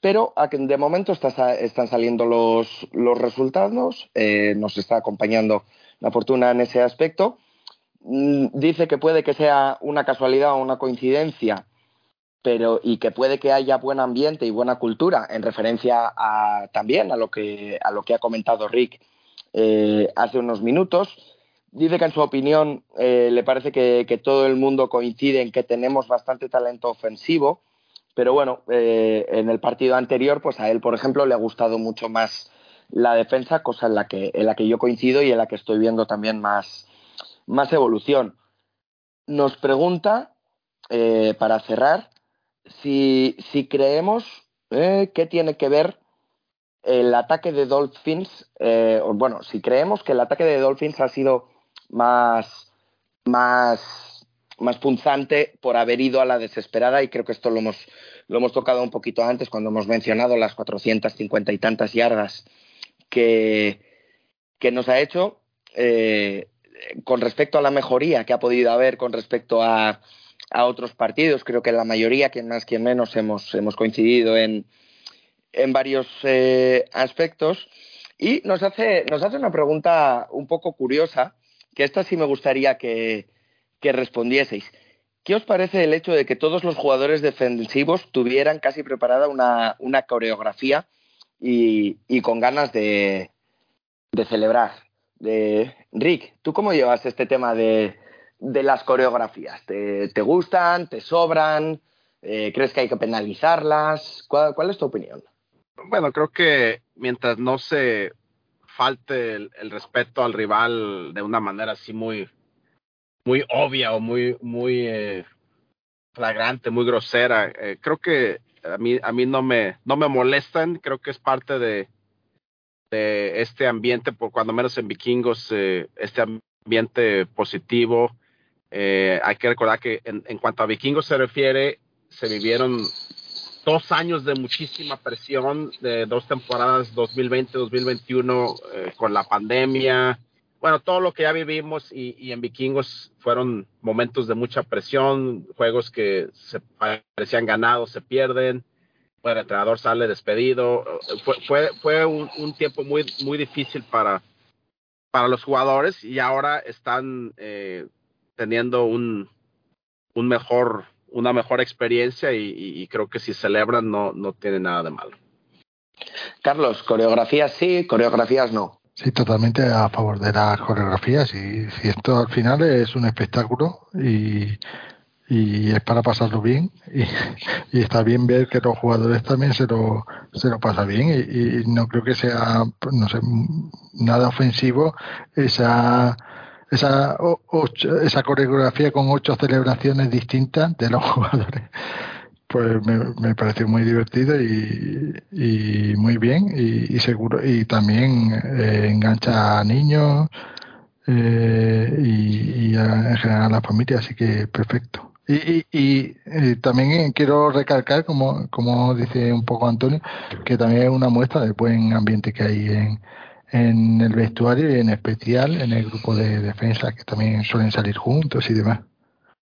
pero de momento está, están saliendo los, los resultados, eh, nos está acompañando la fortuna en ese aspecto dice que puede que sea una casualidad o una coincidencia, pero y que puede que haya buen ambiente y buena cultura, en referencia a, también a lo que a lo que ha comentado Rick eh, hace unos minutos. Dice que en su opinión eh, le parece que, que, todo el mundo coincide en que tenemos bastante talento ofensivo, pero bueno, eh, en el partido anterior, pues a él, por ejemplo, le ha gustado mucho más la defensa, cosa en la que, en la que yo coincido y en la que estoy viendo también más, más evolución. Nos pregunta, eh, para cerrar, si, si creemos eh, que tiene que ver el ataque de Dolphins, eh, bueno, si creemos que el ataque de Dolphins ha sido más, más, más punzante por haber ido a la desesperada, y creo que esto lo hemos, lo hemos tocado un poquito antes cuando hemos mencionado las 450 y tantas yardas que, que nos ha hecho. Eh, con respecto a la mejoría que ha podido haber con respecto a, otros partidos, creo que la mayoría, quien más, quien menos, hemos, hemos coincidido en, en varios eh, aspectos. Y nos hace, nos hace una pregunta un poco curiosa, que esta sí me gustaría que, respondieseis. ¿Qué os parece el hecho de que todos los jugadores defensivos tuvieran casi preparada una, una coreografía y, y, con ganas de, de celebrar? De Rick, ¿tú cómo llevas este tema de, de las coreografías? ¿Te, ¿Te, gustan? ¿Te sobran? Eh, ¿Crees que hay que penalizarlas? ¿Cuál, ¿Cuál, es tu opinión? Bueno, creo que mientras no se falte el, respeto al rival de una manera así muy, muy obvia o muy, muy eh, flagrante, muy grosera. Eh, creo que a mí, a mí no me, no me molestan, creo que es parte de, de este ambiente, por cuando menos en vikingos, eh, este ambiente positivo. Eh, hay que recordar que en, en, cuanto a vikingos se refiere, se vivieron dos años de muchísima presión, de dos temporadas 2020-2021 eh, con la pandemia. Bueno, todo lo que ya vivimos y, y, en vikingos fueron momentos de mucha presión, juegos que se parecían ganados, se pierden, el entrenador sale despedido. Fue, fue, fue un, un, tiempo muy, muy difícil para, para los jugadores y ahora están eh, teniendo un, un mejor una mejor experiencia y, y, creo que si celebran no, no tiene nada de malo. Carlos, coreografías sí, coreografías no. Sí, totalmente a favor de las coreografías y si esto al final es un espectáculo y, y es para pasarlo bien y, está bien ver que los jugadores también se lo, se lo pasan bien y, y no creo que sea no sé nada ofensivo esa esa, esa coreografía con ocho celebraciones distintas de los jugadores. Pues me, me pareció muy divertido y, y muy bien y, y, seguro y también eh, engancha a niños eh, y, y a, en general a la familia, así que perfecto. Y, y, y, eh, también quiero recalcar, como, como dice un poco Antonio, que también es una muestra del buen ambiente que hay en, en el vestuario y en especial en el grupo de defensa que también suelen salir juntos y demás.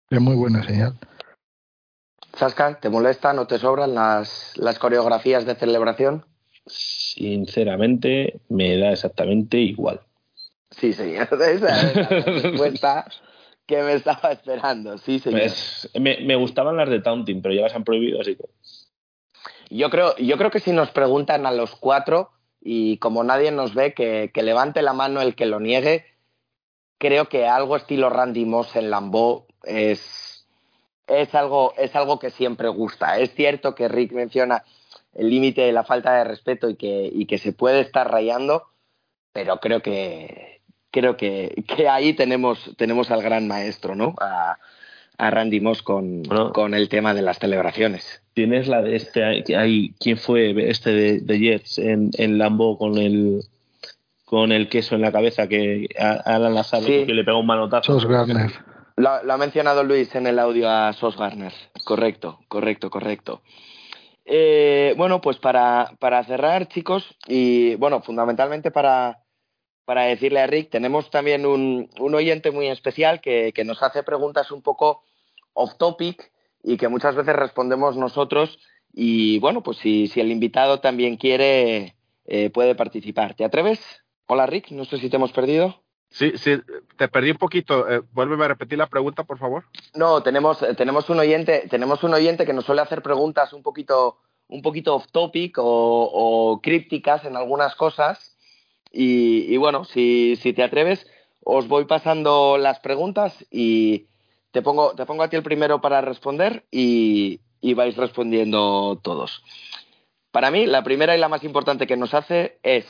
Es muy buena señal. Sasca, ¿te molesta? ¿No te sobran las, las coreografías de celebración? Sinceramente, me da exactamente igual. Sí, señor. Esa es la respuesta que me estaba esperando. Sí, señor. Pues, me, me, gustaban las de Taunting, pero ya las han prohibido, así que. Yo creo, yo creo que si nos preguntan a los cuatro, y como nadie nos ve, que, que, levante la mano el que lo niegue. Creo que algo estilo Randy Moss en Lambeau es, es, algo, es algo que siempre gusta. Es cierto que Rick menciona el límite de la falta de respeto y que, y que se puede estar rayando, pero creo que, creo que, que ahí tenemos, tenemos al gran maestro, ¿no? A, a Randy Moss con, bueno, con el tema de las celebraciones. Tienes la de este, hay, ¿quién fue este de, de Jets en, en Lambo con el con el queso en la cabeza que Alan Lazaro sí. que le pegó un manotazo? Sos Garner. Lo, lo, ha mencionado Luis en el audio a Sos Garner. Correcto, correcto, correcto. Eh, bueno, pues para, para cerrar, chicos, y bueno, fundamentalmente para, para decirle a Rick, tenemos también un, un oyente muy especial que, que, nos hace preguntas un poco off topic y que muchas veces respondemos nosotros. Y bueno, pues si, si el invitado también quiere, eh, puede participar. ¿Te atreves? Hola Rick, no sé si te hemos perdido. Sí, sí, te perdí un poquito. Eh, vuélveme a repetir la pregunta, por favor. No, tenemos, tenemos un oyente, tenemos un oyente que nos suele hacer preguntas un poquito, un poquito off topic o, o crípticas en algunas cosas. Y, y bueno, si, si, te atreves, os voy pasando las preguntas y te pongo, te pongo a ti el primero para responder y, y vais respondiendo todos. Para mí, la primera y la más importante que nos hace es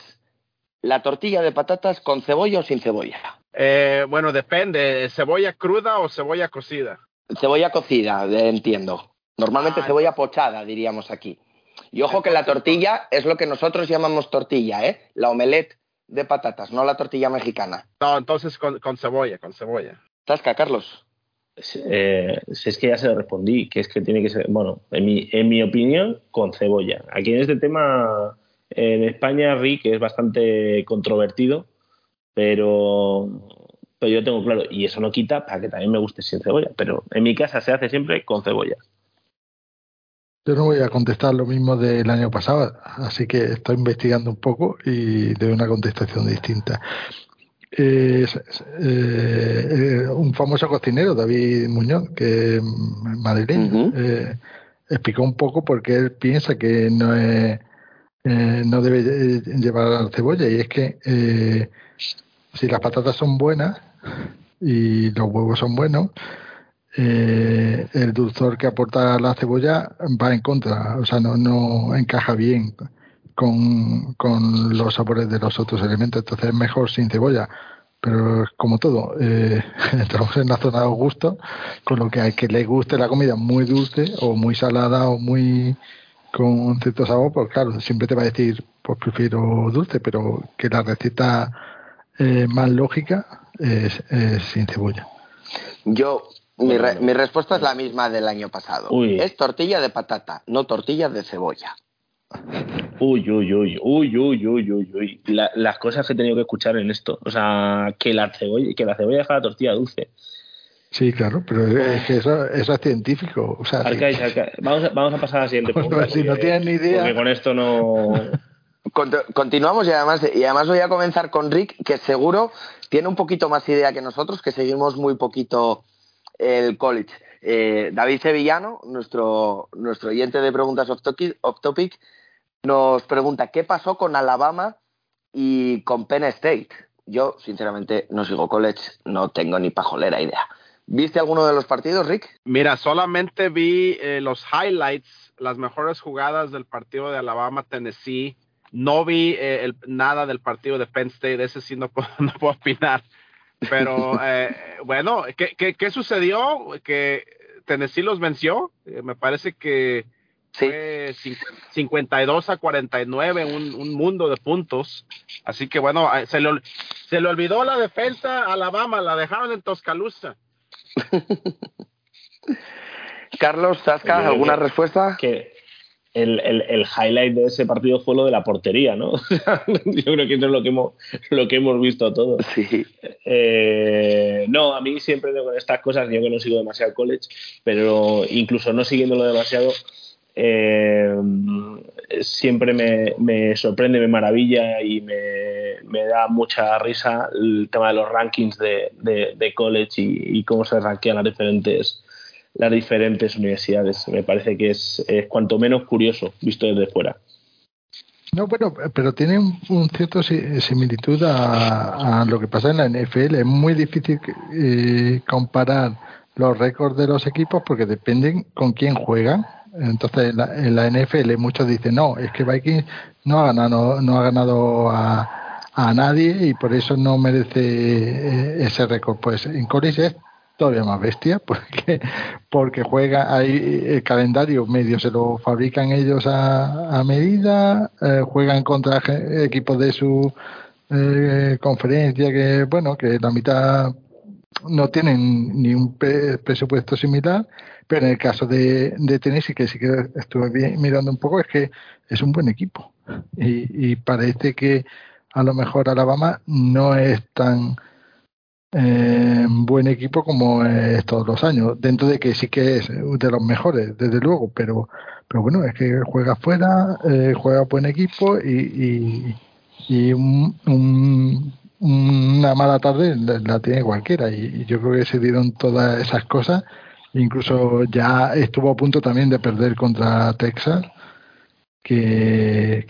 la tortilla de patatas con cebolla o sin cebolla. Eh, bueno, depende, ¿cebolla cruda o cebolla cocida? Cebolla cocida, entiendo. Normalmente ah, cebolla pochada, diríamos aquí. Y ojo que la tortilla es lo que nosotros llamamos tortilla, ¿eh? La omelette de patatas, no la tortilla mexicana. No, entonces con, con cebolla, con cebolla. Tasca, Carlos. Eh, si es que ya se lo respondí, que es que tiene que ser, bueno, en mi, en mi opinión, con cebolla. Aquí en este tema, en España, Rick es bastante controvertido, pero, pero yo tengo claro, y eso no quita para que también me guste sin cebolla, pero en mi casa se hace siempre con cebolla. Yo no voy a contestar lo mismo del año pasado, así que estoy investigando un poco y doy una contestación distinta. Eh, eh, un famoso cocinero, David Muñoz, que es madrileño, uh -huh. eh, explicó un poco por qué él piensa que no es eh, no debe llevar cebolla y es que eh, si las patatas son buenas y los huevos son buenos, eh, el dulzor que aporta la cebolla va en contra, o sea, no, no encaja bien con, con los sabores de los otros elementos. Entonces es mejor sin cebolla. Pero como todo, eh, entramos en la zona de gusto, con lo que hay que le guste la comida muy dulce o muy salada o muy con cierto sabor, pues claro, siempre te va a decir, pues prefiero dulce, pero que la receta eh, más lógica es, sin cebolla. Yo, mi, mi, respuesta es la misma del año pasado. Es tortilla de patata, no tortilla de cebolla. Uy, uy, uy, uy, uy, uy, uy, uy. las cosas que he tenido que escuchar en esto. O sea, que la cebolla, que la cebolla deja la tortilla dulce. Sí, claro, pero es que eso, eso es científico. O sea, Vamos, a, vamos, a, pasar a la siguiente pregunta. si no tienes ni idea. Porque con esto no. Continuamos y además, y además voy a comenzar con Rick, que seguro tiene un poquito más idea que nosotros, que seguimos muy poquito el college. Eh, David Sevillano, nuestro, nuestro oyente de preguntas off topic, nos pregunta qué pasó con Alabama y con Penn State. Yo, sinceramente, no sigo college, no tengo ni pajolera idea. ¿Viste alguno de los partidos, Rick? Mira, solamente vi eh, los highlights, las mejores jugadas del partido de Alabama-Tennessee. No vi eh, nada del partido de Penn State, ese sí no puedo, no puedo opinar. Pero eh, bueno, ¿qué, ¿qué, qué, sucedió? Que Tennessee los venció. me parece que Sí. Fue 52 a 49, un, un mundo de puntos. Así que bueno, eh, se le, se le olvidó la defensa Alabama, la dejaron en Toscaloosa. Carlos, Sasca, ¿alguna respuesta? Que el, el, el, highlight de ese partido fue lo de la portería, ¿no? Yo creo que eso es lo que hemos, lo que hemos visto todos. Sí. Eh, no, a mí siempre con estas cosas, yo que no sigo demasiado college, pero incluso no siguiéndolo demasiado, eh, siempre me, sorprende, me maravilla y me, da mucha risa el tema de los rankings de, college y, cómo se rankean las diferentes las diferentes universidades. Me parece que es, cuanto menos curioso visto desde fuera. No, bueno, pero tiene un, cierto similitud a, lo que pasa en la NFL. Es muy difícil eh, comparar los récords de los equipos porque dependen con quién juegan entonces en la, en la, NFL muchos dicen, no, es que Vikings no ha ganado, no ha ganado a, a nadie y por eso no merece eh, ese récord. Pues en college es todavía más bestia porque porque juega ahí el calendario medio se lo fabrican ellos a, a medida, eh, juegan contra equipos de su eh, conferencia que bueno que la mitad no tienen ni un presupuesto similar pero en el caso de, de Tennessee, que sí que estuve mirando un poco, es que es un buen equipo. Y, parece que a lo mejor Alabama no es tan buen equipo como es todos los años. Dentro de que sí que es de los mejores, desde luego, pero, pero bueno, es que juega fuera, eh, juega buen equipo y, y, una mala tarde la, tiene cualquiera. y yo creo que se dieron todas esas cosas Incluso ya estuvo a punto también de perder contra Texas, que,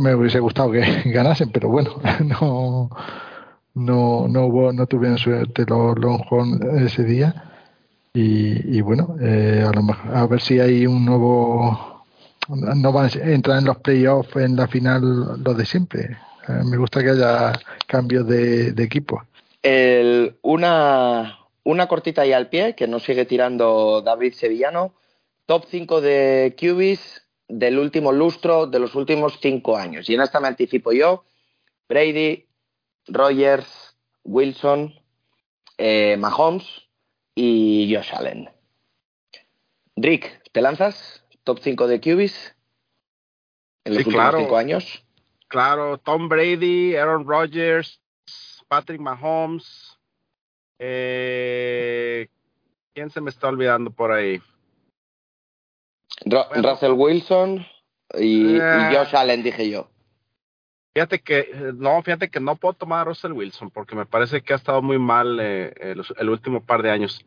me hubiese gustado que ganasen, pero bueno, no no no hubo no tuvieron suerte los Longhorn ese día y, bueno eh, a lo mejor a ver si hay un nuevo no van a entrar en los playoffs en la final lo de siempre eh, me gusta que haya cambios de, de equipo el, una una cortita ahí al pie que nos sigue tirando David Sevillano. Top 5 de QBs del último lustro de los últimos 5 años. Y en esta me anticipo yo. Brady, Rogers, Wilson, eh, Mahomes y Josh Allen. Rick, ¿te lanzas? Top 5 de QBs en los últimos 5 años. Claro, Tom Brady, Aaron Rodgers, Patrick Mahomes, eh, ¿Quién se me está olvidando por ahí? Russell Wilson y, eh, Josh Allen, dije yo. Fíjate que, no, fíjate que no puedo tomar a Russell Wilson porque me parece que ha estado muy mal eh, el, último par de años.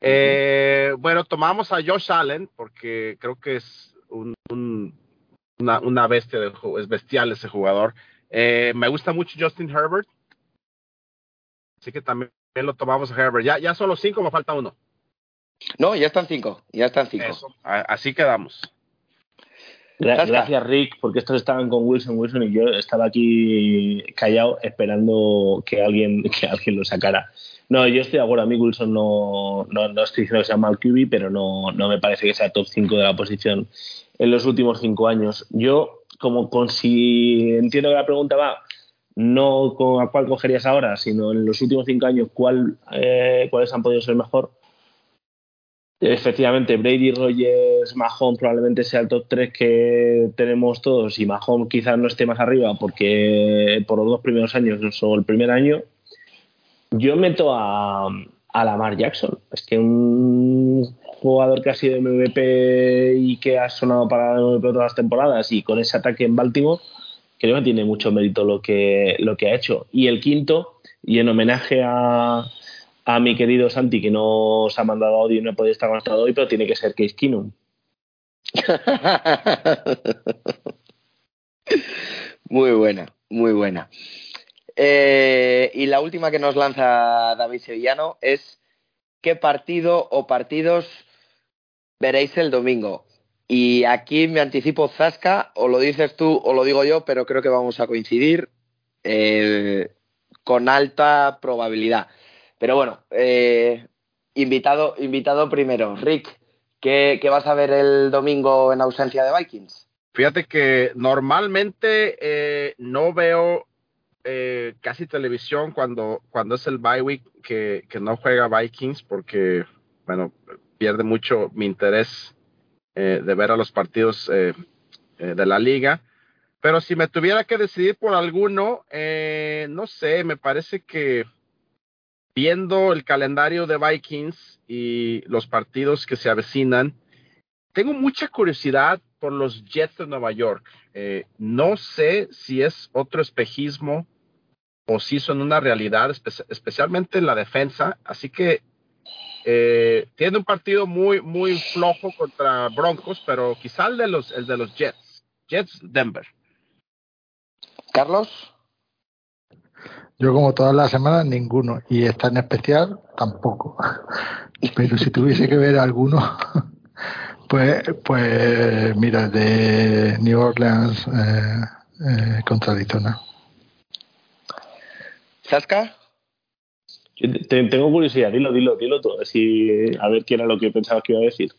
bueno, tomamos a Josh Allen porque creo que es una, una, bestia, de, es bestial ese jugador. me gusta mucho Justin Herbert, así que también lo tomamos a Herbert. Ya, ya son los cinco, me falta uno. No, ya están cinco, ya están cinco. así quedamos. Gracias, Rick, porque estos estaban con Wilson Wilson y yo estaba aquí callado esperando que alguien, que alguien lo sacara. No, yo estoy de acuerdo. A mí Wilson no, no, no estoy diciendo que sea mal QB, pero no, no me parece que sea top 5 de la posición en los últimos cinco años. Yo, como con si entiendo que la pregunta va no con a cuál cogerías ahora, sino en los últimos cinco años, cuál, eh, cuáles han podido ser mejor. Efectivamente, Brady, Rogers, Mahomes probablemente sea el top 3 que tenemos todos y Mahomes quizás no esté más arriba porque por los dos primeros años o el primer año, yo meto a, a Lamar Jackson. Es que un jugador que ha sido MVP y que ha sonado para MVP todas las temporadas y con ese ataque en Baltimore, creo que tiene mucho mérito lo que, lo que ha hecho. Y el quinto, y en homenaje a, a mi querido Santi, que no se ha mandado audio y no ha podido estar conectado hoy, pero tiene que ser Case Keenum. muy buena, muy buena. Eh, y la última que nos lanza David Sevillano es ¿qué partido o partidos veréis el domingo? Y aquí me anticipo Zasca, o lo dices tú o lo digo yo, pero creo que vamos a coincidir eh, con alta probabilidad. Pero bueno, eh, invitado, invitado primero. Rick, ¿qué, vas a ver el domingo en ausencia de Vikings? Fíjate que normalmente no veo eh, casi televisión cuando, cuando es el bye week que, que, no juega Vikings porque, bueno, pierde mucho mi interés eh, de ver a los partidos eh, de la liga. Pero si me tuviera que decidir por alguno, no sé, me parece que viendo el calendario de Vikings y los partidos que se avecinan, tengo mucha curiosidad por los Jets de Nueva York. no sé si es otro espejismo o si son una realidad, especialmente en la defensa. Así que eh, tiene un partido muy, muy flojo contra Broncos, pero quizá el de los, el de los Jets. Jets Denver. Carlos. Yo como todas las semanas ninguno y esta en especial tampoco. Pero si tuviese que ver alguno, pues, pues mira, de New Orleans eh, eh, contra Arizona. ¿Sasca? tengo curiosidad, dilo, dilo, dilo todo, así, a ver qué era lo que pensabas que iba a decir.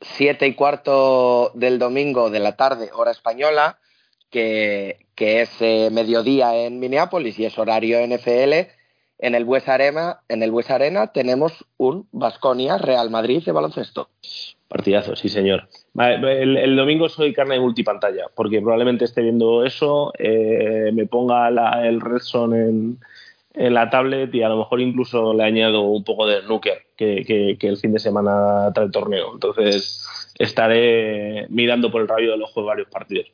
Siete y cuarto del domingo de la tarde, hora española, que, que es eh, mediodía en Minneapolis y es horario NFL. En el Bues Arena, en el Bues Arena tenemos un Basconia Real Madrid de baloncesto. Partidazo, sí señor. el, domingo soy carne de multipantalla, porque probablemente esté viendo eso, eh, me ponga el Red en, en la tablet y a lo mejor incluso le añado un poco de snooker que, el fin de semana trae el torneo. Entonces estaré mirando por el rayo del ojo de varios partidos.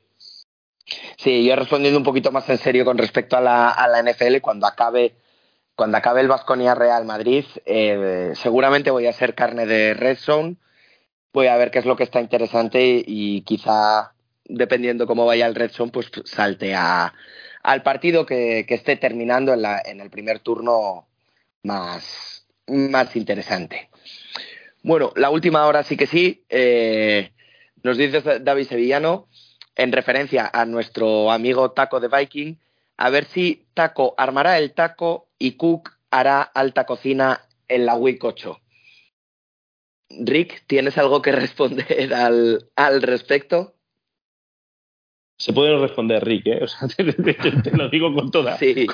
Sí, yo respondiendo un poquito más en serio con respecto a la, a la NFL, cuando acabe, cuando acabe el Vasconia Real Madrid, eh, seguramente voy a ser carne de Red Zone, voy a ver qué es lo que está interesante y quizá, dependiendo cómo vaya el Red Zone, pues salte a, al partido que, esté terminando en, la, en, el primer turno más, más interesante. Bueno, la última hora sí que sí. Eh, nos dice David Sevillano, en referencia a nuestro amigo Taco de Viking, a ver si Taco armará el taco y Cook hará alta cocina en la Week 8. Rick, ¿tienes algo que responder al, al respecto? Se puede responder Rick, ¿eh? O sea, te, lo digo con toda. Sí.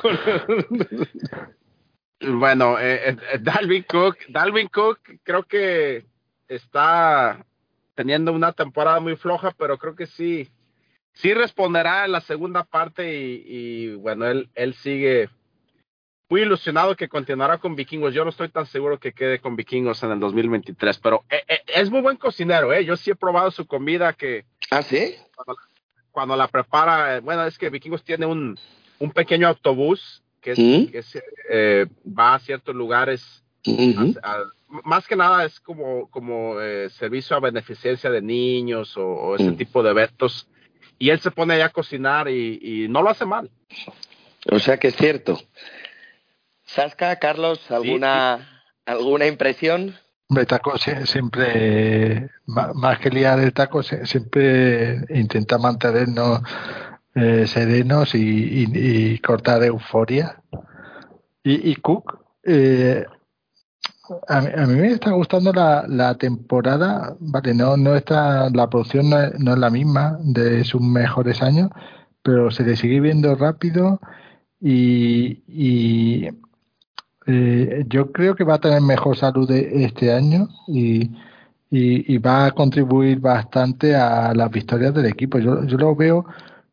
bueno, eh, eh, Dalvin Cook, Dalvin Cook creo que está teniendo una temporada muy floja, pero creo que sí, sí responderá en la segunda parte y, bueno, él, él sigue muy ilusionado que continuará con Vikingos. Yo no estoy tan seguro que quede con Vikingos en el 2023, pero eh, es muy buen cocinero, ¿eh? Yo sí he probado su comida que... ¿Ah, sí? cuando la prepara, bueno, es que Vikingos tiene un, un pequeño autobús que, eh, va a ciertos lugares. más que nada es como, como eh, servicio a beneficencia de niños o, ese mm. tipo de eventos. Y él se pone allá a cocinar y, no lo hace mal. O sea que es cierto. Sasca, Carlos, ¿alguna, ¿alguna impresión? Hombre, taco siempre, más que liar el taco, siempre intenta mantenernos eh, serenos y, cortar euforia. Y, Cook, eh, a, mí me está gustando la, la, temporada, vale, no, no está, la producción no es, no es la misma de sus mejores años, pero se le sigue viendo rápido y, y eh, yo creo que va a tener mejor salud este año y, y, va a contribuir bastante a las victorias del equipo. Yo, yo lo veo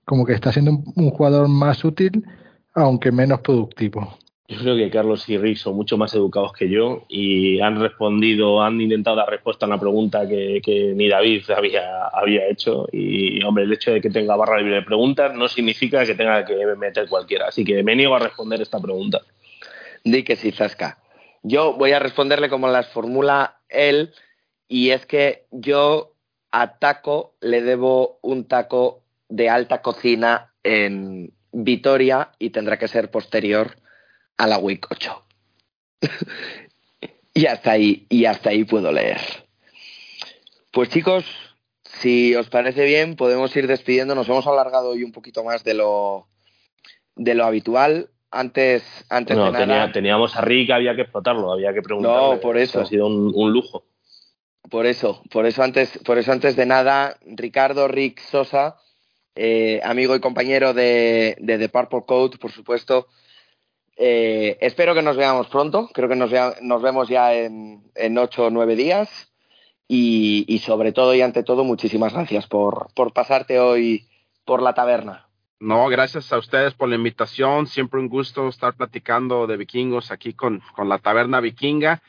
como que está siendo un, jugador más útil, aunque menos productivo. Yo creo que Carlos y Rick son mucho más educados que yo y han respondido, han intentado dar respuesta a una pregunta que, que, ni David había, había hecho. Y, hombre, el hecho de que tenga barra libre de preguntas no significa que tenga que meter cualquiera. Así que me niego a responder esta pregunta. Di que sí, Zasca. Yo voy a responderle como las formula él, y es que yo a Taco le debo un taco de alta cocina en Vitoria y tendrá que ser posterior a la Week 8. y hasta ahí, y hasta ahí puedo leer. Pues chicos, si os parece bien, podemos ir despidiendo. Nos hemos alargado hoy un poquito más de lo, de lo habitual antes, antes no, de nada... teníamos a Rick, había que explotarlo, había que preguntarle. No, por eso. Ha sido un, lujo. Por eso, por eso antes, por eso antes de nada, Ricardo Rick Sosa, eh, amigo y compañero de, de The Purple Code, por supuesto. Eh, espero que nos veamos pronto, creo que nos, nos vemos ya en, en ocho o nueve días. Y, y, sobre todo y ante todo, muchísimas gracias por, por pasarte hoy por la taberna. No, gracias a ustedes por la invitación. Siempre un gusto estar platicando de vikingos aquí con, con la taberna vikinga.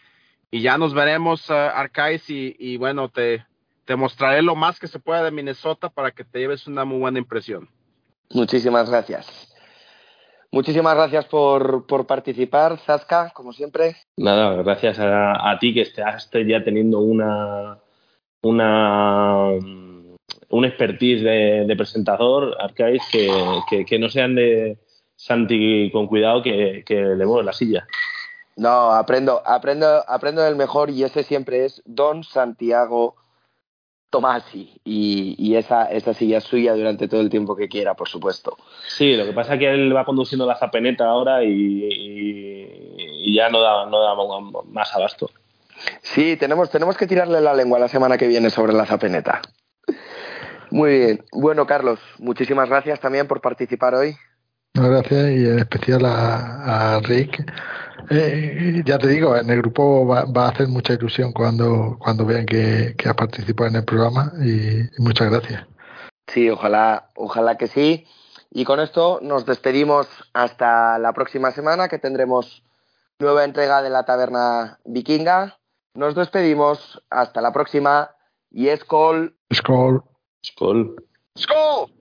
Y ya nos veremos, uh, Arcais, y, bueno, te, te mostraré lo más que se pueda de Minnesota para que te lleves una muy buena impresión. Muchísimas gracias. Muchísimas gracias por, por participar, Zaska, como siempre. Nada, gracias a, a ti que estás ya teniendo una, una un expertise de, presentador, Arcais, que, que, no sean de Santi con cuidado que, le mueve la silla. No, aprendo, aprendo, aprendo del mejor y ese siempre es Don Santiago Tomasi y, y esa, esa silla es suya durante todo el tiempo que quiera, por supuesto. Sí, lo que pasa es que él va conduciendo la zapeneta ahora y, y ya no da, no da más abasto. Sí, tenemos, tenemos que tirarle la lengua la semana que viene sobre la zapeneta. Muy bien. Bueno, Carlos, muchísimas gracias también por participar hoy. Gracias y en especial a, Rick. Eh, ya te digo, en el grupo va, a hacer mucha ilusión cuando, cuando vean que, que has participado en el programa y, muchas gracias. Sí, ojalá, ojalá que sí. Y con esto nos despedimos hasta la próxima semana que tendremos nueva entrega de la taberna vikinga. Nos despedimos hasta la próxima y es call. Skol. Skål. Skål!